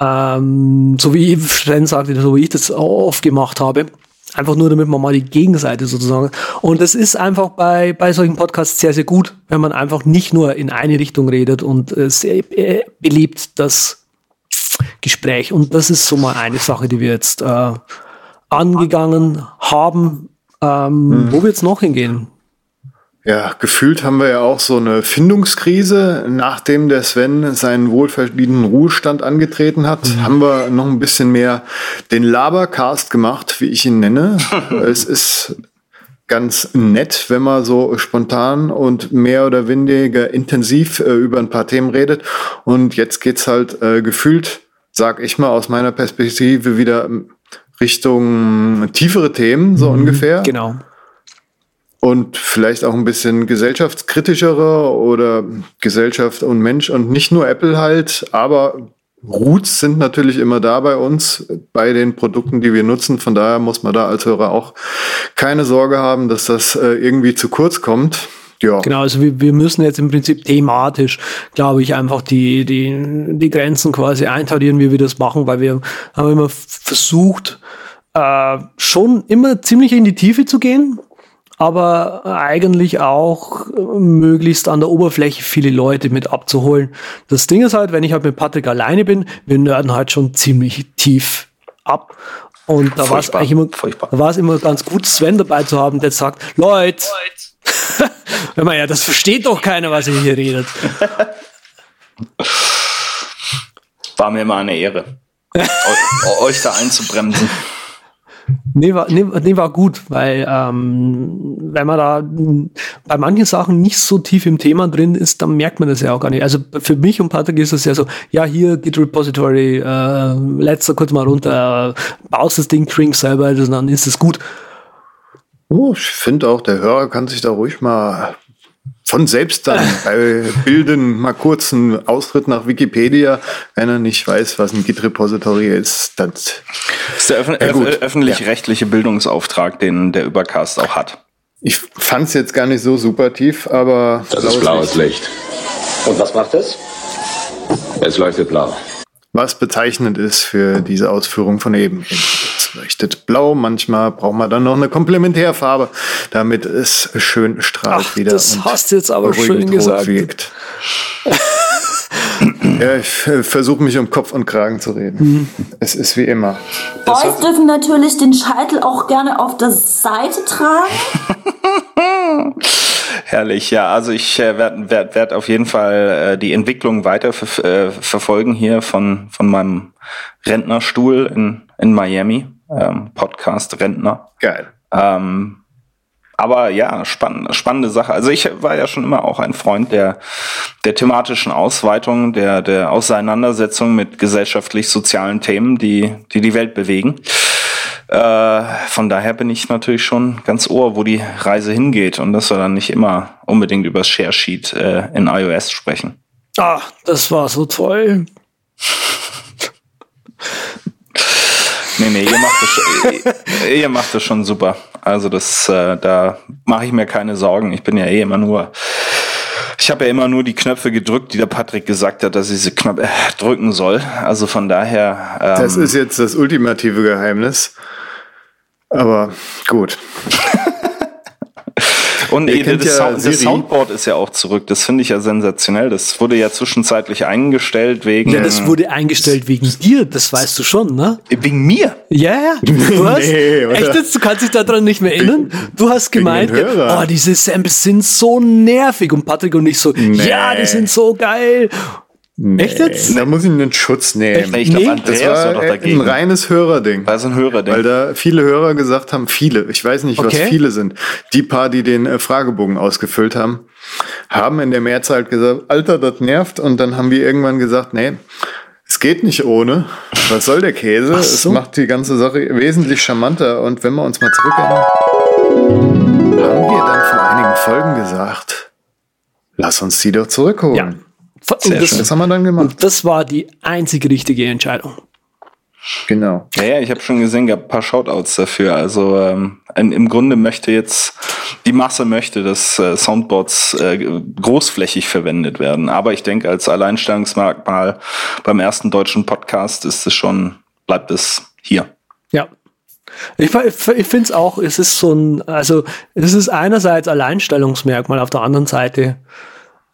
Ähm, so wie Sten sagte, so wie ich das oft gemacht habe. Einfach nur, damit man mal die Gegenseite sozusagen. Und das ist einfach bei, bei solchen Podcasts sehr, sehr gut, wenn man einfach nicht nur in eine Richtung redet und äh, sehr äh, belebt das Gespräch. Und das ist so mal eine Sache, die wir jetzt äh, angegangen haben. Ähm, mhm. Wo wir jetzt noch hingehen? Ja, gefühlt haben wir ja auch so eine Findungskrise. Nachdem der Sven seinen wohlverdienten Ruhestand angetreten hat, mhm. haben wir noch ein bisschen mehr den Labercast gemacht, wie ich ihn nenne. es ist ganz nett, wenn man so spontan und mehr oder weniger intensiv äh, über ein paar Themen redet. Und jetzt geht's halt äh, gefühlt, sag ich mal aus meiner Perspektive, wieder Richtung tiefere Themen, so mhm, ungefähr. Genau und vielleicht auch ein bisschen gesellschaftskritischere oder Gesellschaft und Mensch und nicht nur Apple halt, aber Roots sind natürlich immer da bei uns, bei den Produkten, die wir nutzen. Von daher muss man da als Hörer auch keine Sorge haben, dass das äh, irgendwie zu kurz kommt. Ja. Genau, also wir, wir müssen jetzt im Prinzip thematisch, glaube ich, einfach die, die, die Grenzen quasi eintarieren, wie wir das machen, weil wir haben immer versucht, äh, schon immer ziemlich in die Tiefe zu gehen, aber eigentlich auch möglichst an der Oberfläche viele Leute mit abzuholen. Das Ding ist halt, wenn ich halt mit Patrick alleine bin, wir nörden halt schon ziemlich tief ab. Und da war es eigentlich immer, da war es immer ganz gut, Sven dabei zu haben, der sagt, Leute, wenn man ja, das versteht doch keiner, was ihr hier redet. War mir immer eine Ehre, euch da einzubremsen. Nee war, nee, nee, war gut, weil ähm, wenn man da bei manchen Sachen nicht so tief im Thema drin ist, dann merkt man das ja auch gar nicht. Also für mich und Patrick ist es ja so, ja, hier Git Repository, äh, letzter kurz mal runter, baust das Ding, trink selber, also dann ist es gut. Oh, ich finde auch, der Hörer kann sich da ruhig mal von selbst dann bei Bilden mal kurz einen Austritt nach Wikipedia, wenn er nicht weiß, was ein Git-Repository ist. Das, das ist der öf öf öffentlich-rechtliche ja. Bildungsauftrag, den der Übercast auch hat. Ich fand es jetzt gar nicht so super tief, aber. Das ist blaues Licht. Licht. Und was macht es? Es leuchtet blau. Was bezeichnend ist für diese Ausführung von eben leuchtet blau. Manchmal braucht man dann noch eine Komplementärfarbe, damit es schön strahlt Ach, wieder. Das hast du jetzt aber schön gesagt. Wirkt. ja, ich versuche mich um Kopf und Kragen zu reden. Mhm. Es ist wie immer. Boys dürfen natürlich den Scheitel auch gerne auf der Seite tragen. Herrlich, ja. Also ich äh, werde werd, werd auf jeden Fall äh, die Entwicklung weiter ver äh, verfolgen hier von, von meinem Rentnerstuhl in, in Miami ähm, Podcast-Rentner. Geil. Ähm, aber ja, spann spannende Sache. Also ich war ja schon immer auch ein Freund der, der thematischen Ausweitung, der, der Auseinandersetzung mit gesellschaftlich-sozialen Themen, die, die die Welt bewegen. Äh, von daher bin ich natürlich schon ganz ohr, wo die Reise hingeht und dass wir dann nicht immer unbedingt über das Share Sheet äh, in iOS sprechen. Ah, das war so toll. Nee, nee, ihr macht das, schon, ihr macht das schon super. Also das, äh, da mache ich mir keine Sorgen. Ich bin ja eh immer nur, ich habe ja immer nur die Knöpfe gedrückt, die der Patrick gesagt hat, dass ich sie Knöpfe äh, drücken soll. Also von daher. Ähm, das ist jetzt das ultimative Geheimnis. Aber gut. Und das, ja Sound, das, Soundboard ist ja auch zurück. Das finde ich ja sensationell. Das wurde ja zwischenzeitlich eingestellt wegen. Ja, das wurde eingestellt wegen dir. Das weißt du schon, ne? Wegen mir? Ja, ja. Du hast, nee, echt jetzt, du kannst dich daran nicht mehr erinnern. Du hast gemeint, oh, diese Samples sind so nervig. Und Patrick und ich so, nee. ja, die sind so geil. Nee, Echt jetzt? Da muss ich einen Schutz nehmen. Ich glaub, nee, das war, war ein reines Hörerding. Das ist ein Hörerding. Weil da viele Hörer gesagt haben, viele, ich weiß nicht, okay. was viele sind. Die paar, die den äh, Fragebogen ausgefüllt haben, haben in der Mehrzahl gesagt, Alter, das nervt. Und dann haben wir irgendwann gesagt, nee, Es geht nicht ohne. Was soll der Käse? So. Es macht die ganze Sache wesentlich charmanter. Und wenn wir uns mal zurückerinnern, haben wir dann vor einigen Folgen gesagt, lass uns die doch zurückholen. Ja. Sehr das, schön. Das haben wir dann gemacht. und das war die einzige richtige Entscheidung. Genau. Ja, ja, ich habe schon gesehen, gab ein paar Shoutouts dafür. Also ähm, in, im Grunde möchte jetzt die Masse möchte, dass äh, Soundboards äh, großflächig verwendet werden. Aber ich denke, als Alleinstellungsmerkmal beim ersten deutschen Podcast ist es schon, bleibt es hier. Ja. Ich, ich finde es auch, es ist so ein, also es ist einerseits Alleinstellungsmerkmal, auf der anderen Seite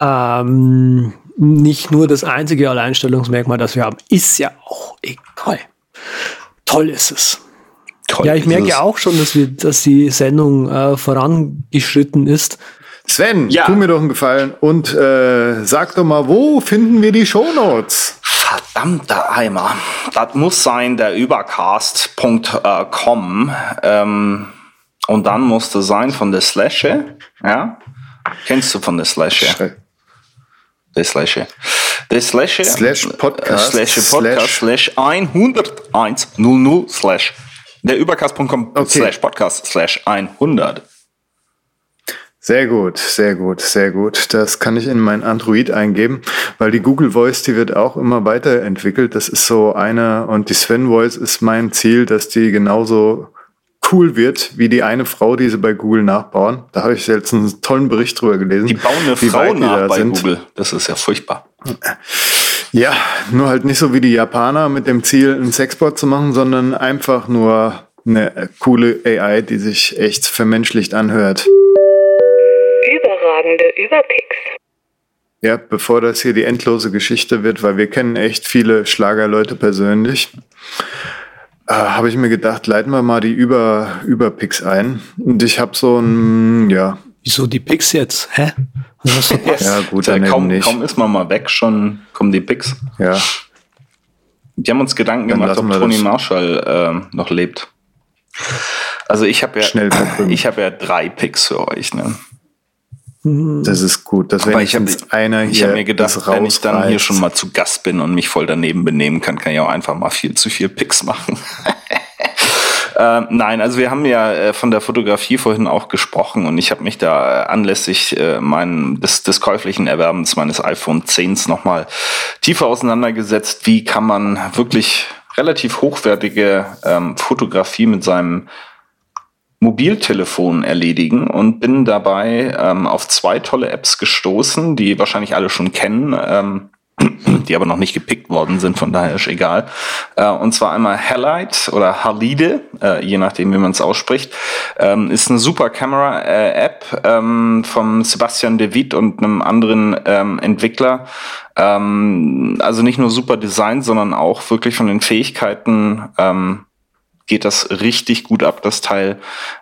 ähm, nicht nur das einzige Alleinstellungsmerkmal, das wir haben, ist ja auch egal. Toll ist es. Toll ja, ich merke es. ja auch schon, dass wir, dass die Sendung äh, vorangeschritten ist. Sven, Ja. tu mir doch einen Gefallen und äh, sag doch mal, wo finden wir die Shownotes? Verdammter Eimer. Das muss sein der übercast.com. Ähm, und dann musste sein von der Slashe. Ja? Kennst du von der Slashe? Der Slashe. Der Slashe. Slash Podcast, Äh, Slash Podcast. Slash 101.00 Slash. Der übercast.com Okay. Slash Podcast Slash 100. Sehr gut, sehr gut, sehr gut. Das kann ich in mein Android eingeben, weil die Google Voice, die wird auch immer weiterentwickelt. Das ist so eine, und die Sven Voice ist mein Ziel, dass die genauso cool wird, wie die eine Frau, die sie bei Google nachbauen. Da habe ich jetzt einen tollen Bericht drüber gelesen. Die bauen eine Frau nach da bei sind. Google. Das ist ja furchtbar. Ja, nur halt nicht so wie die Japaner mit dem Ziel, einen Sexbot zu machen, sondern einfach nur eine coole AI, die sich echt vermenschlicht anhört. Überragende Überpicks. Ja, bevor das hier die endlose Geschichte wird, weil wir kennen echt viele Schlagerleute persönlich, äh, habe ich mir gedacht, leiten wir mal die Über Überpicks ein. Und ich habe so ein, ja, Wieso die Picks jetzt? Hä? Was ja gut, Ja, dann kaum, eben nicht. kaum ist man mal weg, schon kommen die Picks. Ja, Die haben uns Gedanken Dann gemacht, ob Tony das. Marshall ähm, noch lebt. Also ich habe ja, Schnell ich habe ja drei Picks für euch. Ne? Das ist gut. Das Aber ich habe einer ich hier hab mir gedacht, wenn ich dann hier schon mal zu Gast bin und mich voll daneben benehmen kann, kann ich auch einfach mal viel zu viel Picks machen. Ähm, nein, also wir haben ja äh, von der Fotografie vorhin auch gesprochen und ich habe mich da äh, anlässlich äh, mein, des, des käuflichen Erwerbens meines iPhone 10s nochmal tiefer auseinandergesetzt. Wie kann man wirklich relativ hochwertige ähm, Fotografie mit seinem Mobiltelefon erledigen und bin dabei ähm, auf zwei tolle Apps gestoßen, die wahrscheinlich alle schon kennen, ähm, die aber noch nicht gepickt worden sind, von daher ist egal. Äh, und zwar einmal Halide oder Halide, äh, je nachdem, wie man es ausspricht, ähm, ist eine super Camera-App ähm, vom Sebastian De Witt und einem anderen ähm, Entwickler. Ähm, also nicht nur super Design, sondern auch wirklich von den Fähigkeiten ähm, geht das richtig gut ab, das Teil.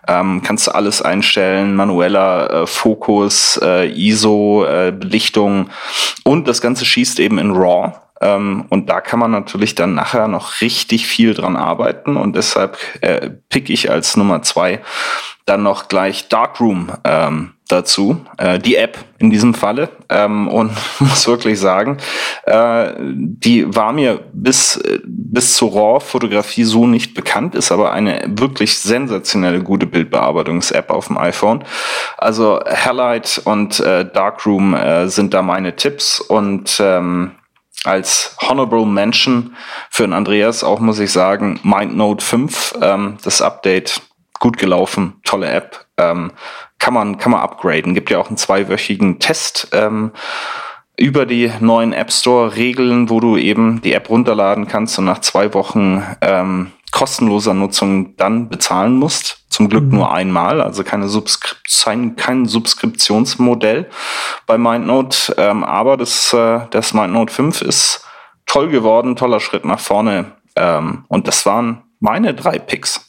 Ähm, kannst du alles einstellen, manueller äh, Fokus, äh, ISO, äh, Belichtung und das Ganze schießt eben in RAW. Ähm, und da kann man natürlich dann nachher noch richtig viel dran arbeiten und deshalb äh, pick ich als Nummer zwei dann noch gleich Darkroom ähm, dazu, äh, die App in diesem Falle ähm, und muss wirklich sagen, äh, die war mir bis bis zur RAW-Fotografie so nicht bekannt, ist aber eine wirklich sensationelle gute Bildbearbeitungs-App auf dem iPhone. Also Halide und äh, Darkroom äh, sind da meine Tipps und ähm, als Honorable Mention für den Andreas auch muss ich sagen, MindNote 5, ähm, das Update gut gelaufen, tolle App, ähm, kann man kann man upgraden. Gibt ja auch einen zweiwöchigen Test ähm, über die neuen App Store Regeln, wo du eben die App runterladen kannst und nach zwei Wochen ähm, kostenloser Nutzung dann bezahlen musst. Zum Glück nur einmal, also keine Subskript kein, kein Subskriptionsmodell bei MindNote. Ähm, aber das, äh, das MindNote 5 ist toll geworden, toller Schritt nach vorne. Ähm, und das waren meine drei Picks.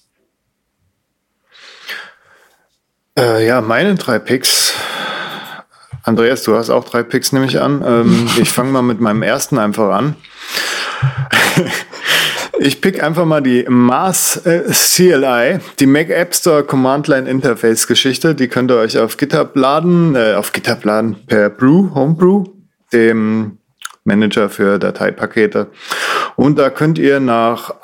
Äh, ja, meine drei Picks. Andreas, du hast auch drei Picks, nehme ich an. Ähm, ich fange mal mit meinem ersten einfach an. ich pick einfach mal die Mars äh, CLI, die Mac App Store Command Line Interface Geschichte. Die könnt ihr euch auf GitHub laden, äh, auf GitHub laden per Brew, Homebrew, dem Manager für Dateipakete. Und da könnt ihr nach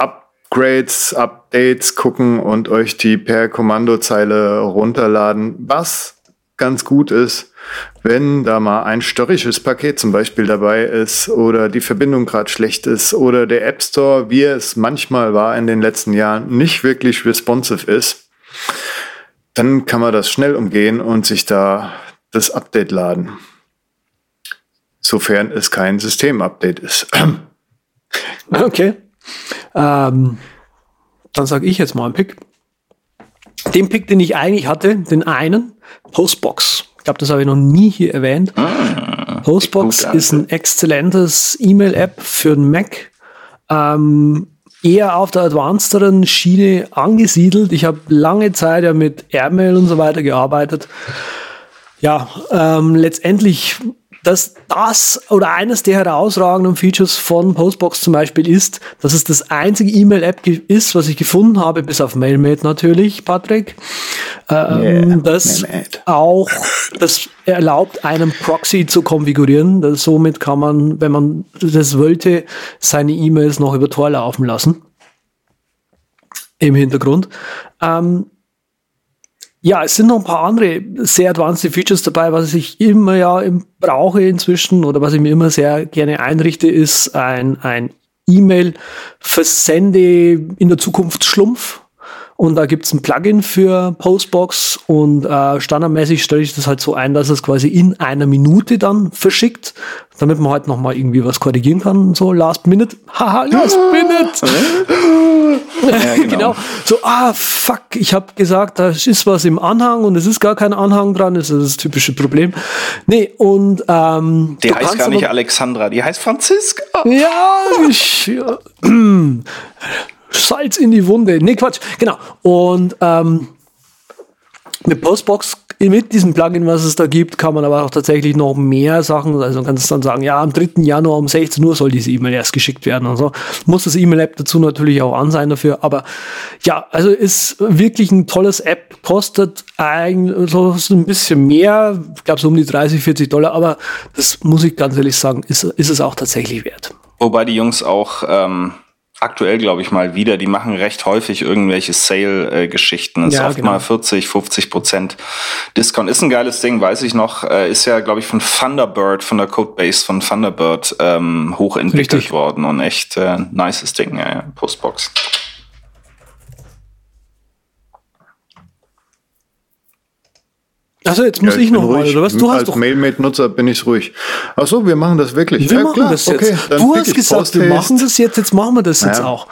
Upgrades, Updates gucken und euch die per Kommandozeile runterladen, was ganz gut ist, wenn da mal ein störrisches Paket zum Beispiel dabei ist oder die Verbindung gerade schlecht ist oder der App Store, wie es manchmal war in den letzten Jahren, nicht wirklich responsive ist, dann kann man das schnell umgehen und sich da das Update laden. Sofern es kein Systemupdate ist. Okay. Ähm, dann sage ich jetzt mal einen Pick. Den Pick, den ich eigentlich hatte, den einen, Postbox. Ich glaube, das habe ich noch nie hier erwähnt. Ah, Postbox ist ein exzellentes E-Mail-App für den Mac. Ähm, eher auf der advancederen Schiene angesiedelt. Ich habe lange Zeit ja mit Airmail und so weiter gearbeitet. Ja, ähm, letztendlich dass das oder eines der herausragenden Features von Postbox zum Beispiel ist, dass es das einzige E-Mail-App ist, was ich gefunden habe, bis auf MailMate natürlich, Patrick, ähm, yeah, das auch das erlaubt, einem Proxy zu konfigurieren. Das, somit kann man, wenn man das wollte, seine E-Mails noch über Tor laufen lassen im Hintergrund. Ähm, ja, es sind noch ein paar andere sehr advanced Features dabei, was ich immer ja brauche inzwischen oder was ich mir immer sehr gerne einrichte, ist ein, ein E-Mail-Versende in der Zukunft Schlumpf. Und da gibt's ein Plugin für Postbox und äh, standardmäßig stelle ich das halt so ein, dass es quasi in einer Minute dann verschickt, damit man halt nochmal irgendwie was korrigieren kann. So Last Minute. Haha, Last Minute. ja, genau. genau. So, ah, fuck, ich habe gesagt, da ist was im Anhang und es ist gar kein Anhang dran. Das ist das typische Problem. Nee, und ähm, Die heißt gar nicht Alexandra, die heißt Franziska. Ja, ich, ja. Salz in die Wunde. Nee, Quatsch. Genau. Und ähm, mit Postbox, mit diesem Plugin, was es da gibt, kann man aber auch tatsächlich noch mehr Sachen, also man kann es dann sagen, ja, am 3. Januar um 16 Uhr soll diese E-Mail erst geschickt werden und so. Muss das E-Mail-App dazu natürlich auch an sein dafür, aber ja, also ist wirklich ein tolles App, kostet eigentlich so ein bisschen mehr, ich glaube so um die 30, 40 Dollar, aber das muss ich ganz ehrlich sagen, ist, ist es auch tatsächlich wert. Wobei die Jungs auch ähm, aktuell, glaube ich, mal wieder. Die machen recht häufig irgendwelche Sale-Geschichten. Das ja, ist oft genau. mal 40, 50 Prozent Discount. Ist ein geiles Ding, weiß ich noch. Äh, ist ja, glaube ich, von Thunderbird, von der Codebase von Thunderbird ähm, hochentwickelt Richtig. worden und echt äh, nices Ding, ja, Postbox. Achso, jetzt muss ja, ich, ich noch ruhig. mal, oder was? Du hast Als Mailmate-Nutzer bin ich ruhig. Achso, wir machen das wirklich. Wir ja, machen klar. das jetzt. Okay, du hast gesagt, wir machen das jetzt, jetzt machen wir das naja. jetzt auch.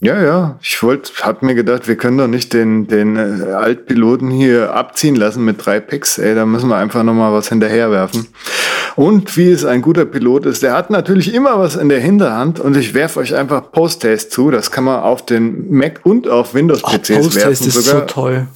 Ja, ja, ich wollte, hab mir gedacht, wir können doch nicht den, den äh, Altpiloten hier abziehen lassen mit drei Picks. Ey, da müssen wir einfach nochmal was hinterherwerfen. Und wie es ein guter Pilot ist, der hat natürlich immer was in der Hinterhand und ich werfe euch einfach Post-Haste zu. Das kann man auf den Mac und auf Windows-PCs werfen. Post-Haste ist sogar. so toll.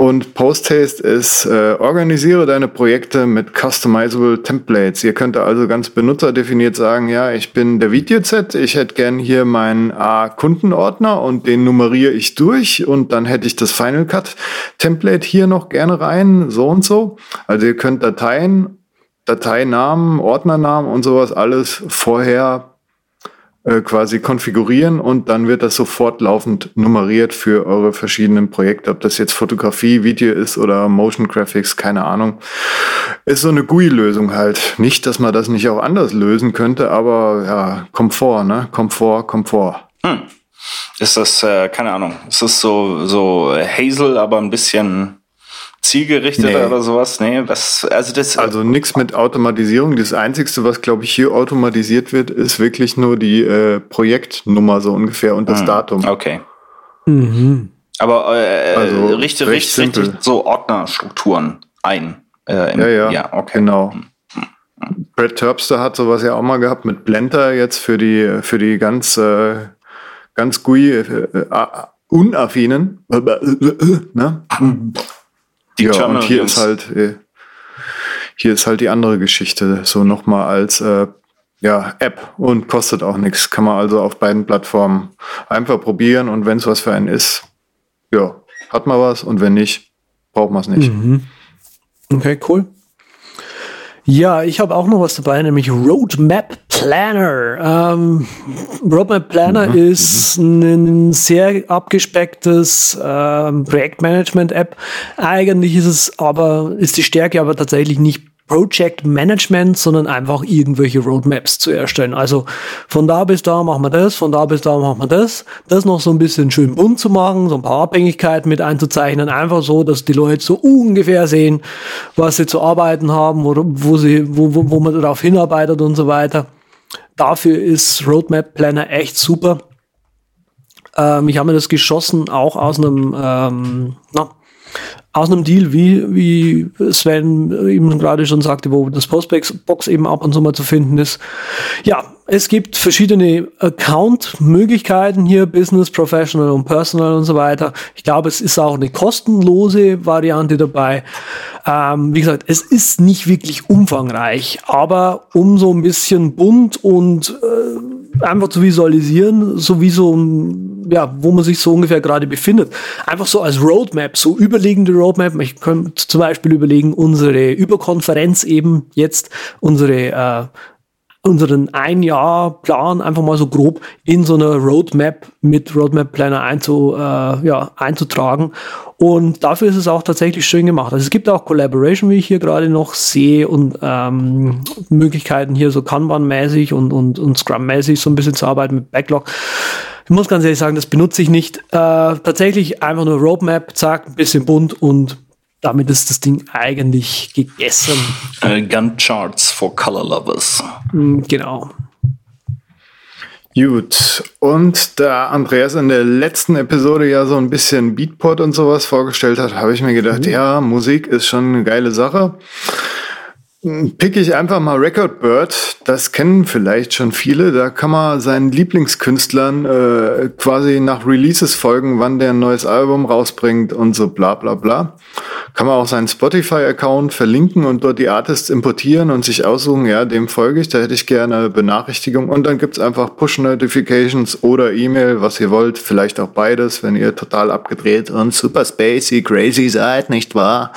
Und Posthaste ist, äh, organisiere deine Projekte mit customizable Templates. Ihr könnt also ganz benutzerdefiniert sagen, ja, ich bin der VideoZ, ich hätte gern hier meinen A-Kundenordner und den nummeriere ich durch und dann hätte ich das Final Cut Template hier noch gerne rein, so und so. Also ihr könnt Dateien, Dateinamen, Ordnernamen und sowas alles vorher äh, quasi konfigurieren und dann wird das sofort laufend nummeriert für eure verschiedenen Projekte. Ob das jetzt Fotografie, Video ist oder Motion Graphics, keine Ahnung. Ist so eine GUI-Lösung halt. Nicht, dass man das nicht auch anders lösen könnte, aber ja, Komfort, ne? Komfort, Komfort. Hm. Ist das, äh, keine Ahnung, ist das so, so Hazel, aber ein bisschen zielgerichteter nee. oder sowas? Nee, was, also das. Also nichts mit Automatisierung. Das Einzige, was glaube ich hier automatisiert wird, ist wirklich nur die äh, Projektnummer so ungefähr und das hm. Datum. Okay. Mhm. Aber äh, also richtig, richtig, richtig so Ordnerstrukturen ein. Äh, im, ja, ja, ja, okay. Genau. Hm. Brad Terpster hat sowas ja auch mal gehabt mit Blender jetzt für die für die ganz äh, ganz GUI äh, äh unaffinen. Ne? Die ja, und hier ist halt, äh, hier ist halt die andere Geschichte, so nochmal als äh, ja, App und kostet auch nichts. Kann man also auf beiden Plattformen einfach probieren und wenn es was für einen ist, ja, hat man was und wenn nicht, braucht man es nicht. Mhm. Okay, cool. Ja, ich habe auch noch was dabei, nämlich Roadmap Planner. Ähm, Roadmap Planner mhm. ist ein sehr abgespecktes ähm, Projektmanagement-App. Eigentlich ist es aber, ist die Stärke aber tatsächlich nicht Project Management, sondern einfach irgendwelche Roadmaps zu erstellen. Also von da bis da machen wir das, von da bis da machen wir das. Das noch so ein bisschen schön bunt zu machen, so ein paar Abhängigkeiten mit einzuzeichnen, einfach so, dass die Leute so ungefähr sehen, was sie zu arbeiten haben, wo, wo sie, wo, wo, wo man darauf hinarbeitet und so weiter. Dafür ist Roadmap Planner echt super. Ähm, ich habe mir das geschossen, auch aus einem, ähm, na, aus einem Deal, wie, wie Sven eben gerade schon sagte, wo das Postbox eben ab und zu mal zu finden ist. Ja, es gibt verschiedene Account-Möglichkeiten hier, Business, Professional und Personal und so weiter. Ich glaube, es ist auch eine kostenlose Variante dabei. Ähm, wie gesagt, es ist nicht wirklich umfangreich, aber um so ein bisschen bunt und äh, einfach zu visualisieren, so wie so, ja, wo man sich so ungefähr gerade befindet. Einfach so als Roadmap, so überlegende Roadmap. Ich könnte zum Beispiel überlegen, unsere Überkonferenz eben jetzt, unsere äh, unseren ein Jahr Plan einfach mal so grob in so eine Roadmap mit Roadmap Planner einzu, äh, ja, einzutragen. Und dafür ist es auch tatsächlich schön gemacht. Also es gibt auch Collaboration, wie ich hier gerade noch sehe, und ähm, Möglichkeiten hier so Kanban-mäßig und, und, und Scrum-mäßig so ein bisschen zu arbeiten mit Backlog. Ich muss ganz ehrlich sagen, das benutze ich nicht. Äh, tatsächlich einfach nur Roadmap, zack, ein bisschen bunt und damit ist das Ding eigentlich gegessen. Uh, Gun Charts for Color Lovers. Mm, genau. Gut, und da Andreas in der letzten Episode ja so ein bisschen Beatport und sowas vorgestellt hat, habe ich mir gedacht, mhm. ja, Musik ist schon eine geile Sache pick ich einfach mal Record Bird. Das kennen vielleicht schon viele. Da kann man seinen Lieblingskünstlern äh, quasi nach Releases folgen, wann der ein neues Album rausbringt und so bla bla bla. Kann man auch seinen Spotify-Account verlinken und dort die Artists importieren und sich aussuchen, ja, dem folge ich, da hätte ich gerne Benachrichtigung. Und dann gibt's einfach Push-Notifications oder E-Mail, was ihr wollt. Vielleicht auch beides, wenn ihr total abgedreht und super spacey, crazy seid, nicht wahr?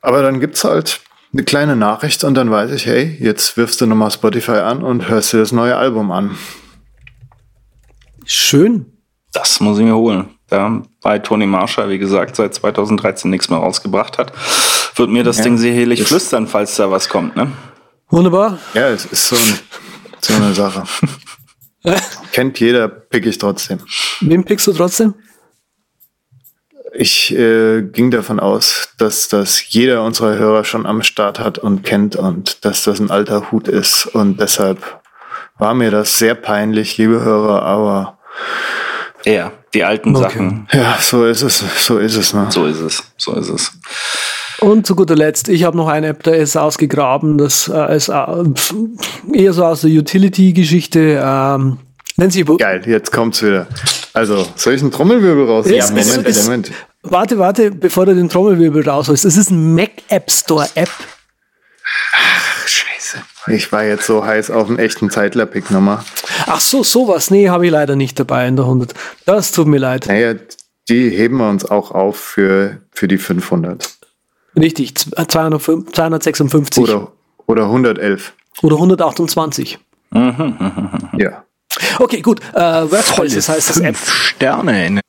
Aber dann gibt's halt eine kleine Nachricht und dann weiß ich, hey, jetzt wirfst du nochmal Spotify an und hörst dir das neue Album an. Schön. Das muss ich mir holen. Da bei Tony Marshall, wie gesagt, seit 2013 nichts mehr rausgebracht hat, wird mir das ja, Ding sicherlich flüstern, falls da was kommt. Ne? Wunderbar. Ja, es ist so, ein, so eine Sache. Kennt jeder, pick ich trotzdem. Wem pickst du trotzdem? Ich äh, ging davon aus, dass das jeder unserer Hörer schon am Start hat und kennt und dass das ein alter Hut ist. Und deshalb war mir das sehr peinlich, liebe Hörer, aber. Ja, die alten okay. Sachen. Ja, so ist es, so ist es. Ne? So ist es, so ist es. Und zu guter Letzt, ich habe noch eine App, der ist ausgegraben, das äh, ist äh, eher so aus der Utility-Geschichte. Ähm, sich Geil, jetzt kommt's wieder. Also, soll ich einen Trommelwirbel raus? Ja, Moment, ist, Moment. Warte, warte, bevor du den Trommelwirbel rausholst. Es ist ein Mac App Store App. Ach, scheiße. Ich war jetzt so heiß auf einen echten Zeitler-Pick nochmal. Ach so, sowas. Nee, habe ich leider nicht dabei in der 100. Das tut mir leid. Naja, die heben wir uns auch auf für, für die 500. Richtig, 205, 256. Oder, oder 111. Oder 128. ja. Okay, gut. Äh, Workspace, das heißt das App. Sterne.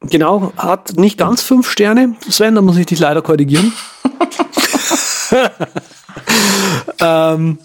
Genau, hat nicht ganz fünf Sterne. Sven, da muss ich dich leider korrigieren. ähm,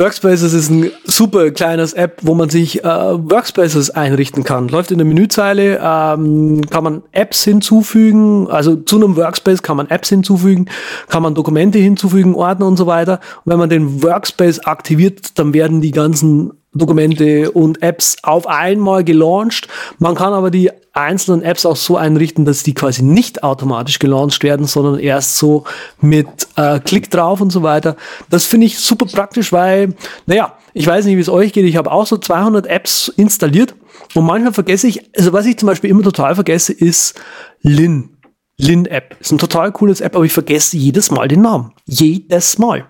Workspaces ist ein super kleines App, wo man sich äh, Workspaces einrichten kann. Läuft in der Menüzeile, ähm, kann man Apps hinzufügen, also zu einem Workspace kann man Apps hinzufügen, kann man Dokumente hinzufügen, Ordner und so weiter. Und wenn man den Workspace aktiviert, dann werden die ganzen Dokumente und Apps auf einmal gelauncht. Man kann aber die einzelnen Apps auch so einrichten, dass die quasi nicht automatisch gelauncht werden, sondern erst so mit äh, Klick drauf und so weiter. Das finde ich super praktisch, weil, naja, ich weiß nicht, wie es euch geht. Ich habe auch so 200 Apps installiert und manchmal vergesse ich, also was ich zum Beispiel immer total vergesse, ist Lin. Lin-App. Ist ein total cooles App, aber ich vergesse jedes Mal den Namen. Jedes Mal.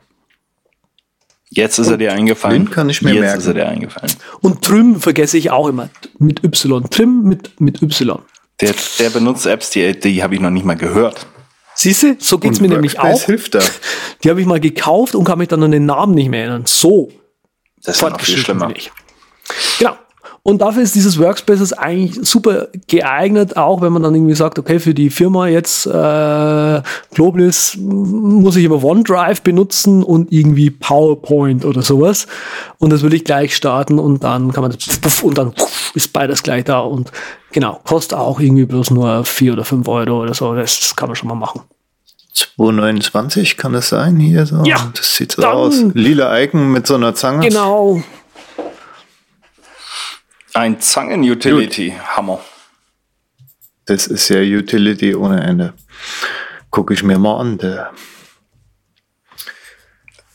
Jetzt ist er dir eingefallen. Den kann ich mir Jetzt merken. ist er dir eingefallen. Und Trim vergesse ich auch immer mit Y. Trim mit, mit Y. Der, der benutzt Apps, die, die habe ich noch nicht mal gehört. Siehst du, so geht's Und mir nämlich auch. hilft da. Die habe ich mal gekauft und kann mich dann an den Namen nicht mehr erinnern. So Das ist ja noch viel schlimmer. Genau. Und dafür ist dieses Workspaces eigentlich super geeignet, auch wenn man dann irgendwie sagt, okay, für die Firma jetzt äh, Globlis muss ich immer OneDrive benutzen und irgendwie PowerPoint oder sowas. Und das will ich gleich starten und dann kann man das puff, und dann puff, ist beides gleich da und genau, kostet auch irgendwie bloß nur vier oder fünf Euro oder so. Das kann man schon mal machen. 229 kann das sein hier so? Ja, Das sieht so aus. Lila Icon mit so einer Zange. Genau. Ein Zangen-Utility. Hammer. Das ist ja Utility ohne Ende. Gucke ich mir mal an. Der.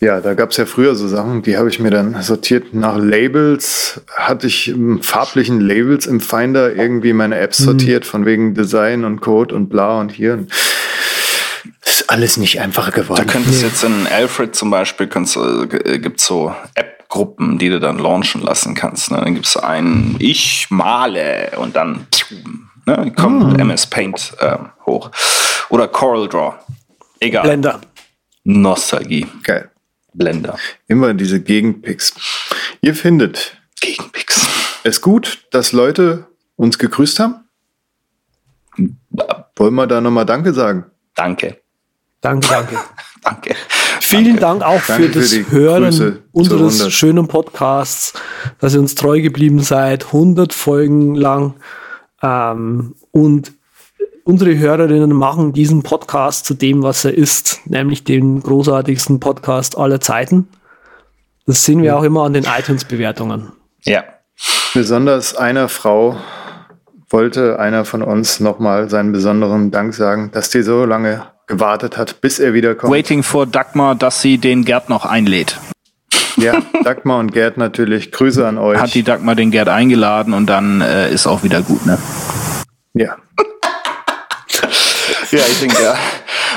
Ja, da gab es ja früher so Sachen, die habe ich mir dann sortiert nach Labels. Hatte ich im farblichen Labels im Finder irgendwie meine Apps sortiert, von wegen Design und Code und bla und hier. Das ist alles nicht einfacher Da geworden. könntest du jetzt in Alfred zum Beispiel, äh, gibt so App-Gruppen, die du dann launchen lassen kannst. Ne? Dann gibt's einen Ich male und dann ne, kommt MS Paint ähm, hoch. Oder Coral Draw. Egal. Blender. Nostalgie. Geil. Blender. Immer diese Gegenpicks. Ihr findet Gegenpicks. es gut, dass Leute uns gegrüßt haben? Wollen wir da nochmal Danke sagen? Danke. Danke, danke. Danke. Vielen Dank auch Danke für für das Grüße Hören unseres 100. schönen Podcasts, dass ihr uns treu geblieben seid, 100 Folgen lang. Ähm, und unsere Hörerinnen machen diesen Podcast zu dem, was er ist, nämlich den großartigsten Podcast aller Zeiten. Das sehen wir auch immer an den iTunes-Bewertungen. Ja. Besonders einer Frau wollte einer von uns nochmal seinen besonderen Dank sagen, dass die so lange gewartet hat, bis er wiederkommt. Waiting for Dagmar, dass sie den Gerd noch einlädt. Ja, Dagmar und Gerd natürlich. Grüße an euch. Hat die Dagmar den Gerd eingeladen und dann äh, ist auch wieder gut, ne? ja. Ja, ich denke, ja.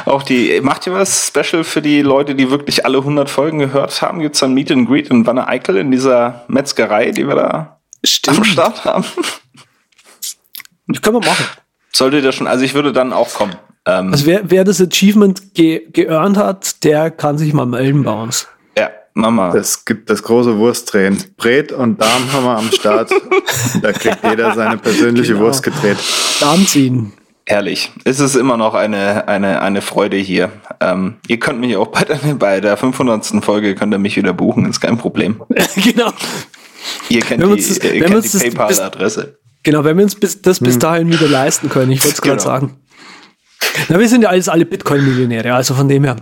Auch die, macht ihr was Special für die Leute, die wirklich alle 100 Folgen gehört haben? Gibt's dann Meet and Greet in Wanne Eickel in dieser Metzgerei, die wir da am Start haben? Das können wir machen. Solltet ihr schon, also ich würde dann auch kommen. Ähm, Also wer, wer das Achievement ge geearnt hat, der kann sich mal melden bei uns. ja, Mama. Es gibt das große Wurstdrehen. Bret und Darm haben wir am Start. da kriegt jeder seine persönliche Genau. Wurst gedreht. Darm ziehen. Herrlich. Es ist immer noch eine, eine, eine Freude hier. Ähm, ihr könnt mich auch bei der, bei der 500. Folge könnt ihr mich wieder buchen, ist kein Problem. genau. Ihr kennt Wenn wir die, das- ihr kennt die das bis- PayPal-Adresse. Genau, wenn wir uns bis, das bis dahin wieder leisten können, ich wollte es gerade Genau. sagen. Na, wir sind ja alles alle Bitcoin-Millionäre, also von dem her.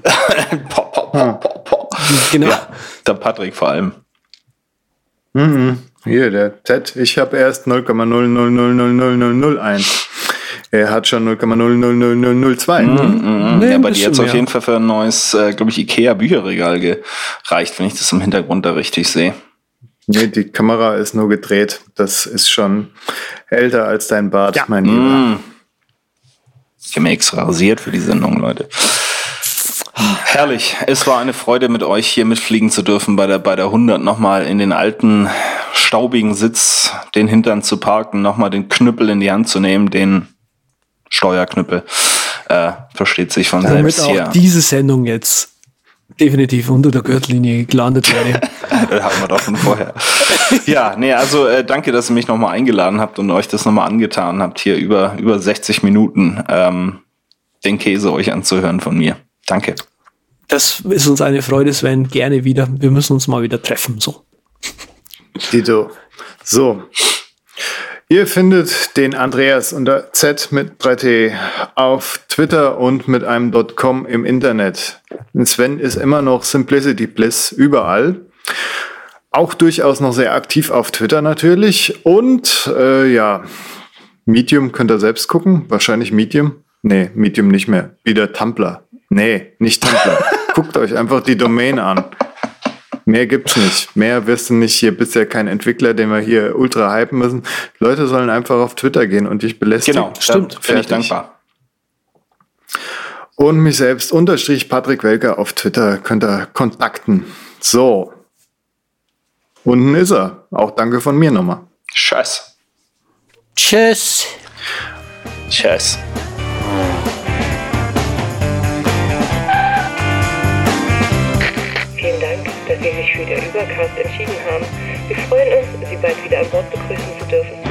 Pop, pop, pop, pop, pop. Genau. Ja, der Patrick vor allem. Mhm. Hier, der Ted, ich habe erst 0,0000001. Er hat schon 0,00002. Mhm, Nee, ja, bei dir bisschen jetzt auf jeden Fall für ein neues, äh, glaube ich, Ikea-Bücherregal gereicht, wenn ich das im Hintergrund da richtig sehe. Nee, die Kamera ist nur gedreht. Das ist schon älter als dein Bart, mein Lieber. Mm. Ich habe mir extra rasiert für die Sendung, Leute. Herrlich. Es war eine Freude, mit euch hier mitfliegen zu dürfen bei der, bei der 100 nochmal in den alten, staubigen Sitz, den Hintern zu parken, nochmal den Knüppel in die Hand zu nehmen, den Steuerknüppel. Äh, versteht sich von Damit selbst auch hier. diese Sendung jetzt definitiv unter der Gürtellinie gelandet wäre. Das hatten wir doch schon vorher. ja, nee, also äh, danke, dass ihr mich nochmal eingeladen habt und euch das nochmal angetan habt, hier über, über 60 Minuten ähm, den Käse euch anzuhören von mir. Danke. Das ist uns eine Freude, Sven. Gerne wieder. Wir müssen uns mal wieder treffen. So. Dito. So. Ihr findet den Andreas unter Z mit 3T auf Twitter und mit einem .com im Internet. Und Sven ist immer noch Simplicity Bliss überall. Auch durchaus noch sehr aktiv auf Twitter natürlich. Und äh, ja, Medium könnt ihr selbst gucken. Wahrscheinlich Medium. Nee, Medium nicht mehr. Wieder Tumblr. Nee, nicht Tumblr. Guckt euch einfach die Domain an. Mehr gibt's nicht. Mehr wirst du nicht hier bisher kein Entwickler, den wir hier ultra hypen müssen. Leute sollen einfach auf Twitter gehen und dich belästigen. Genau, stimmt. Finde ich dankbar. Und mich selbst unterstrich Patrick Welker auf Twitter könnt ihr kontakten. So. Unten ist er. Auch danke von mir nochmal. Scheiß. Tschüss. Tschüss. Übercast entschieden haben. Wir freuen uns, Sie bald wieder an Bord begrüßen zu dürfen.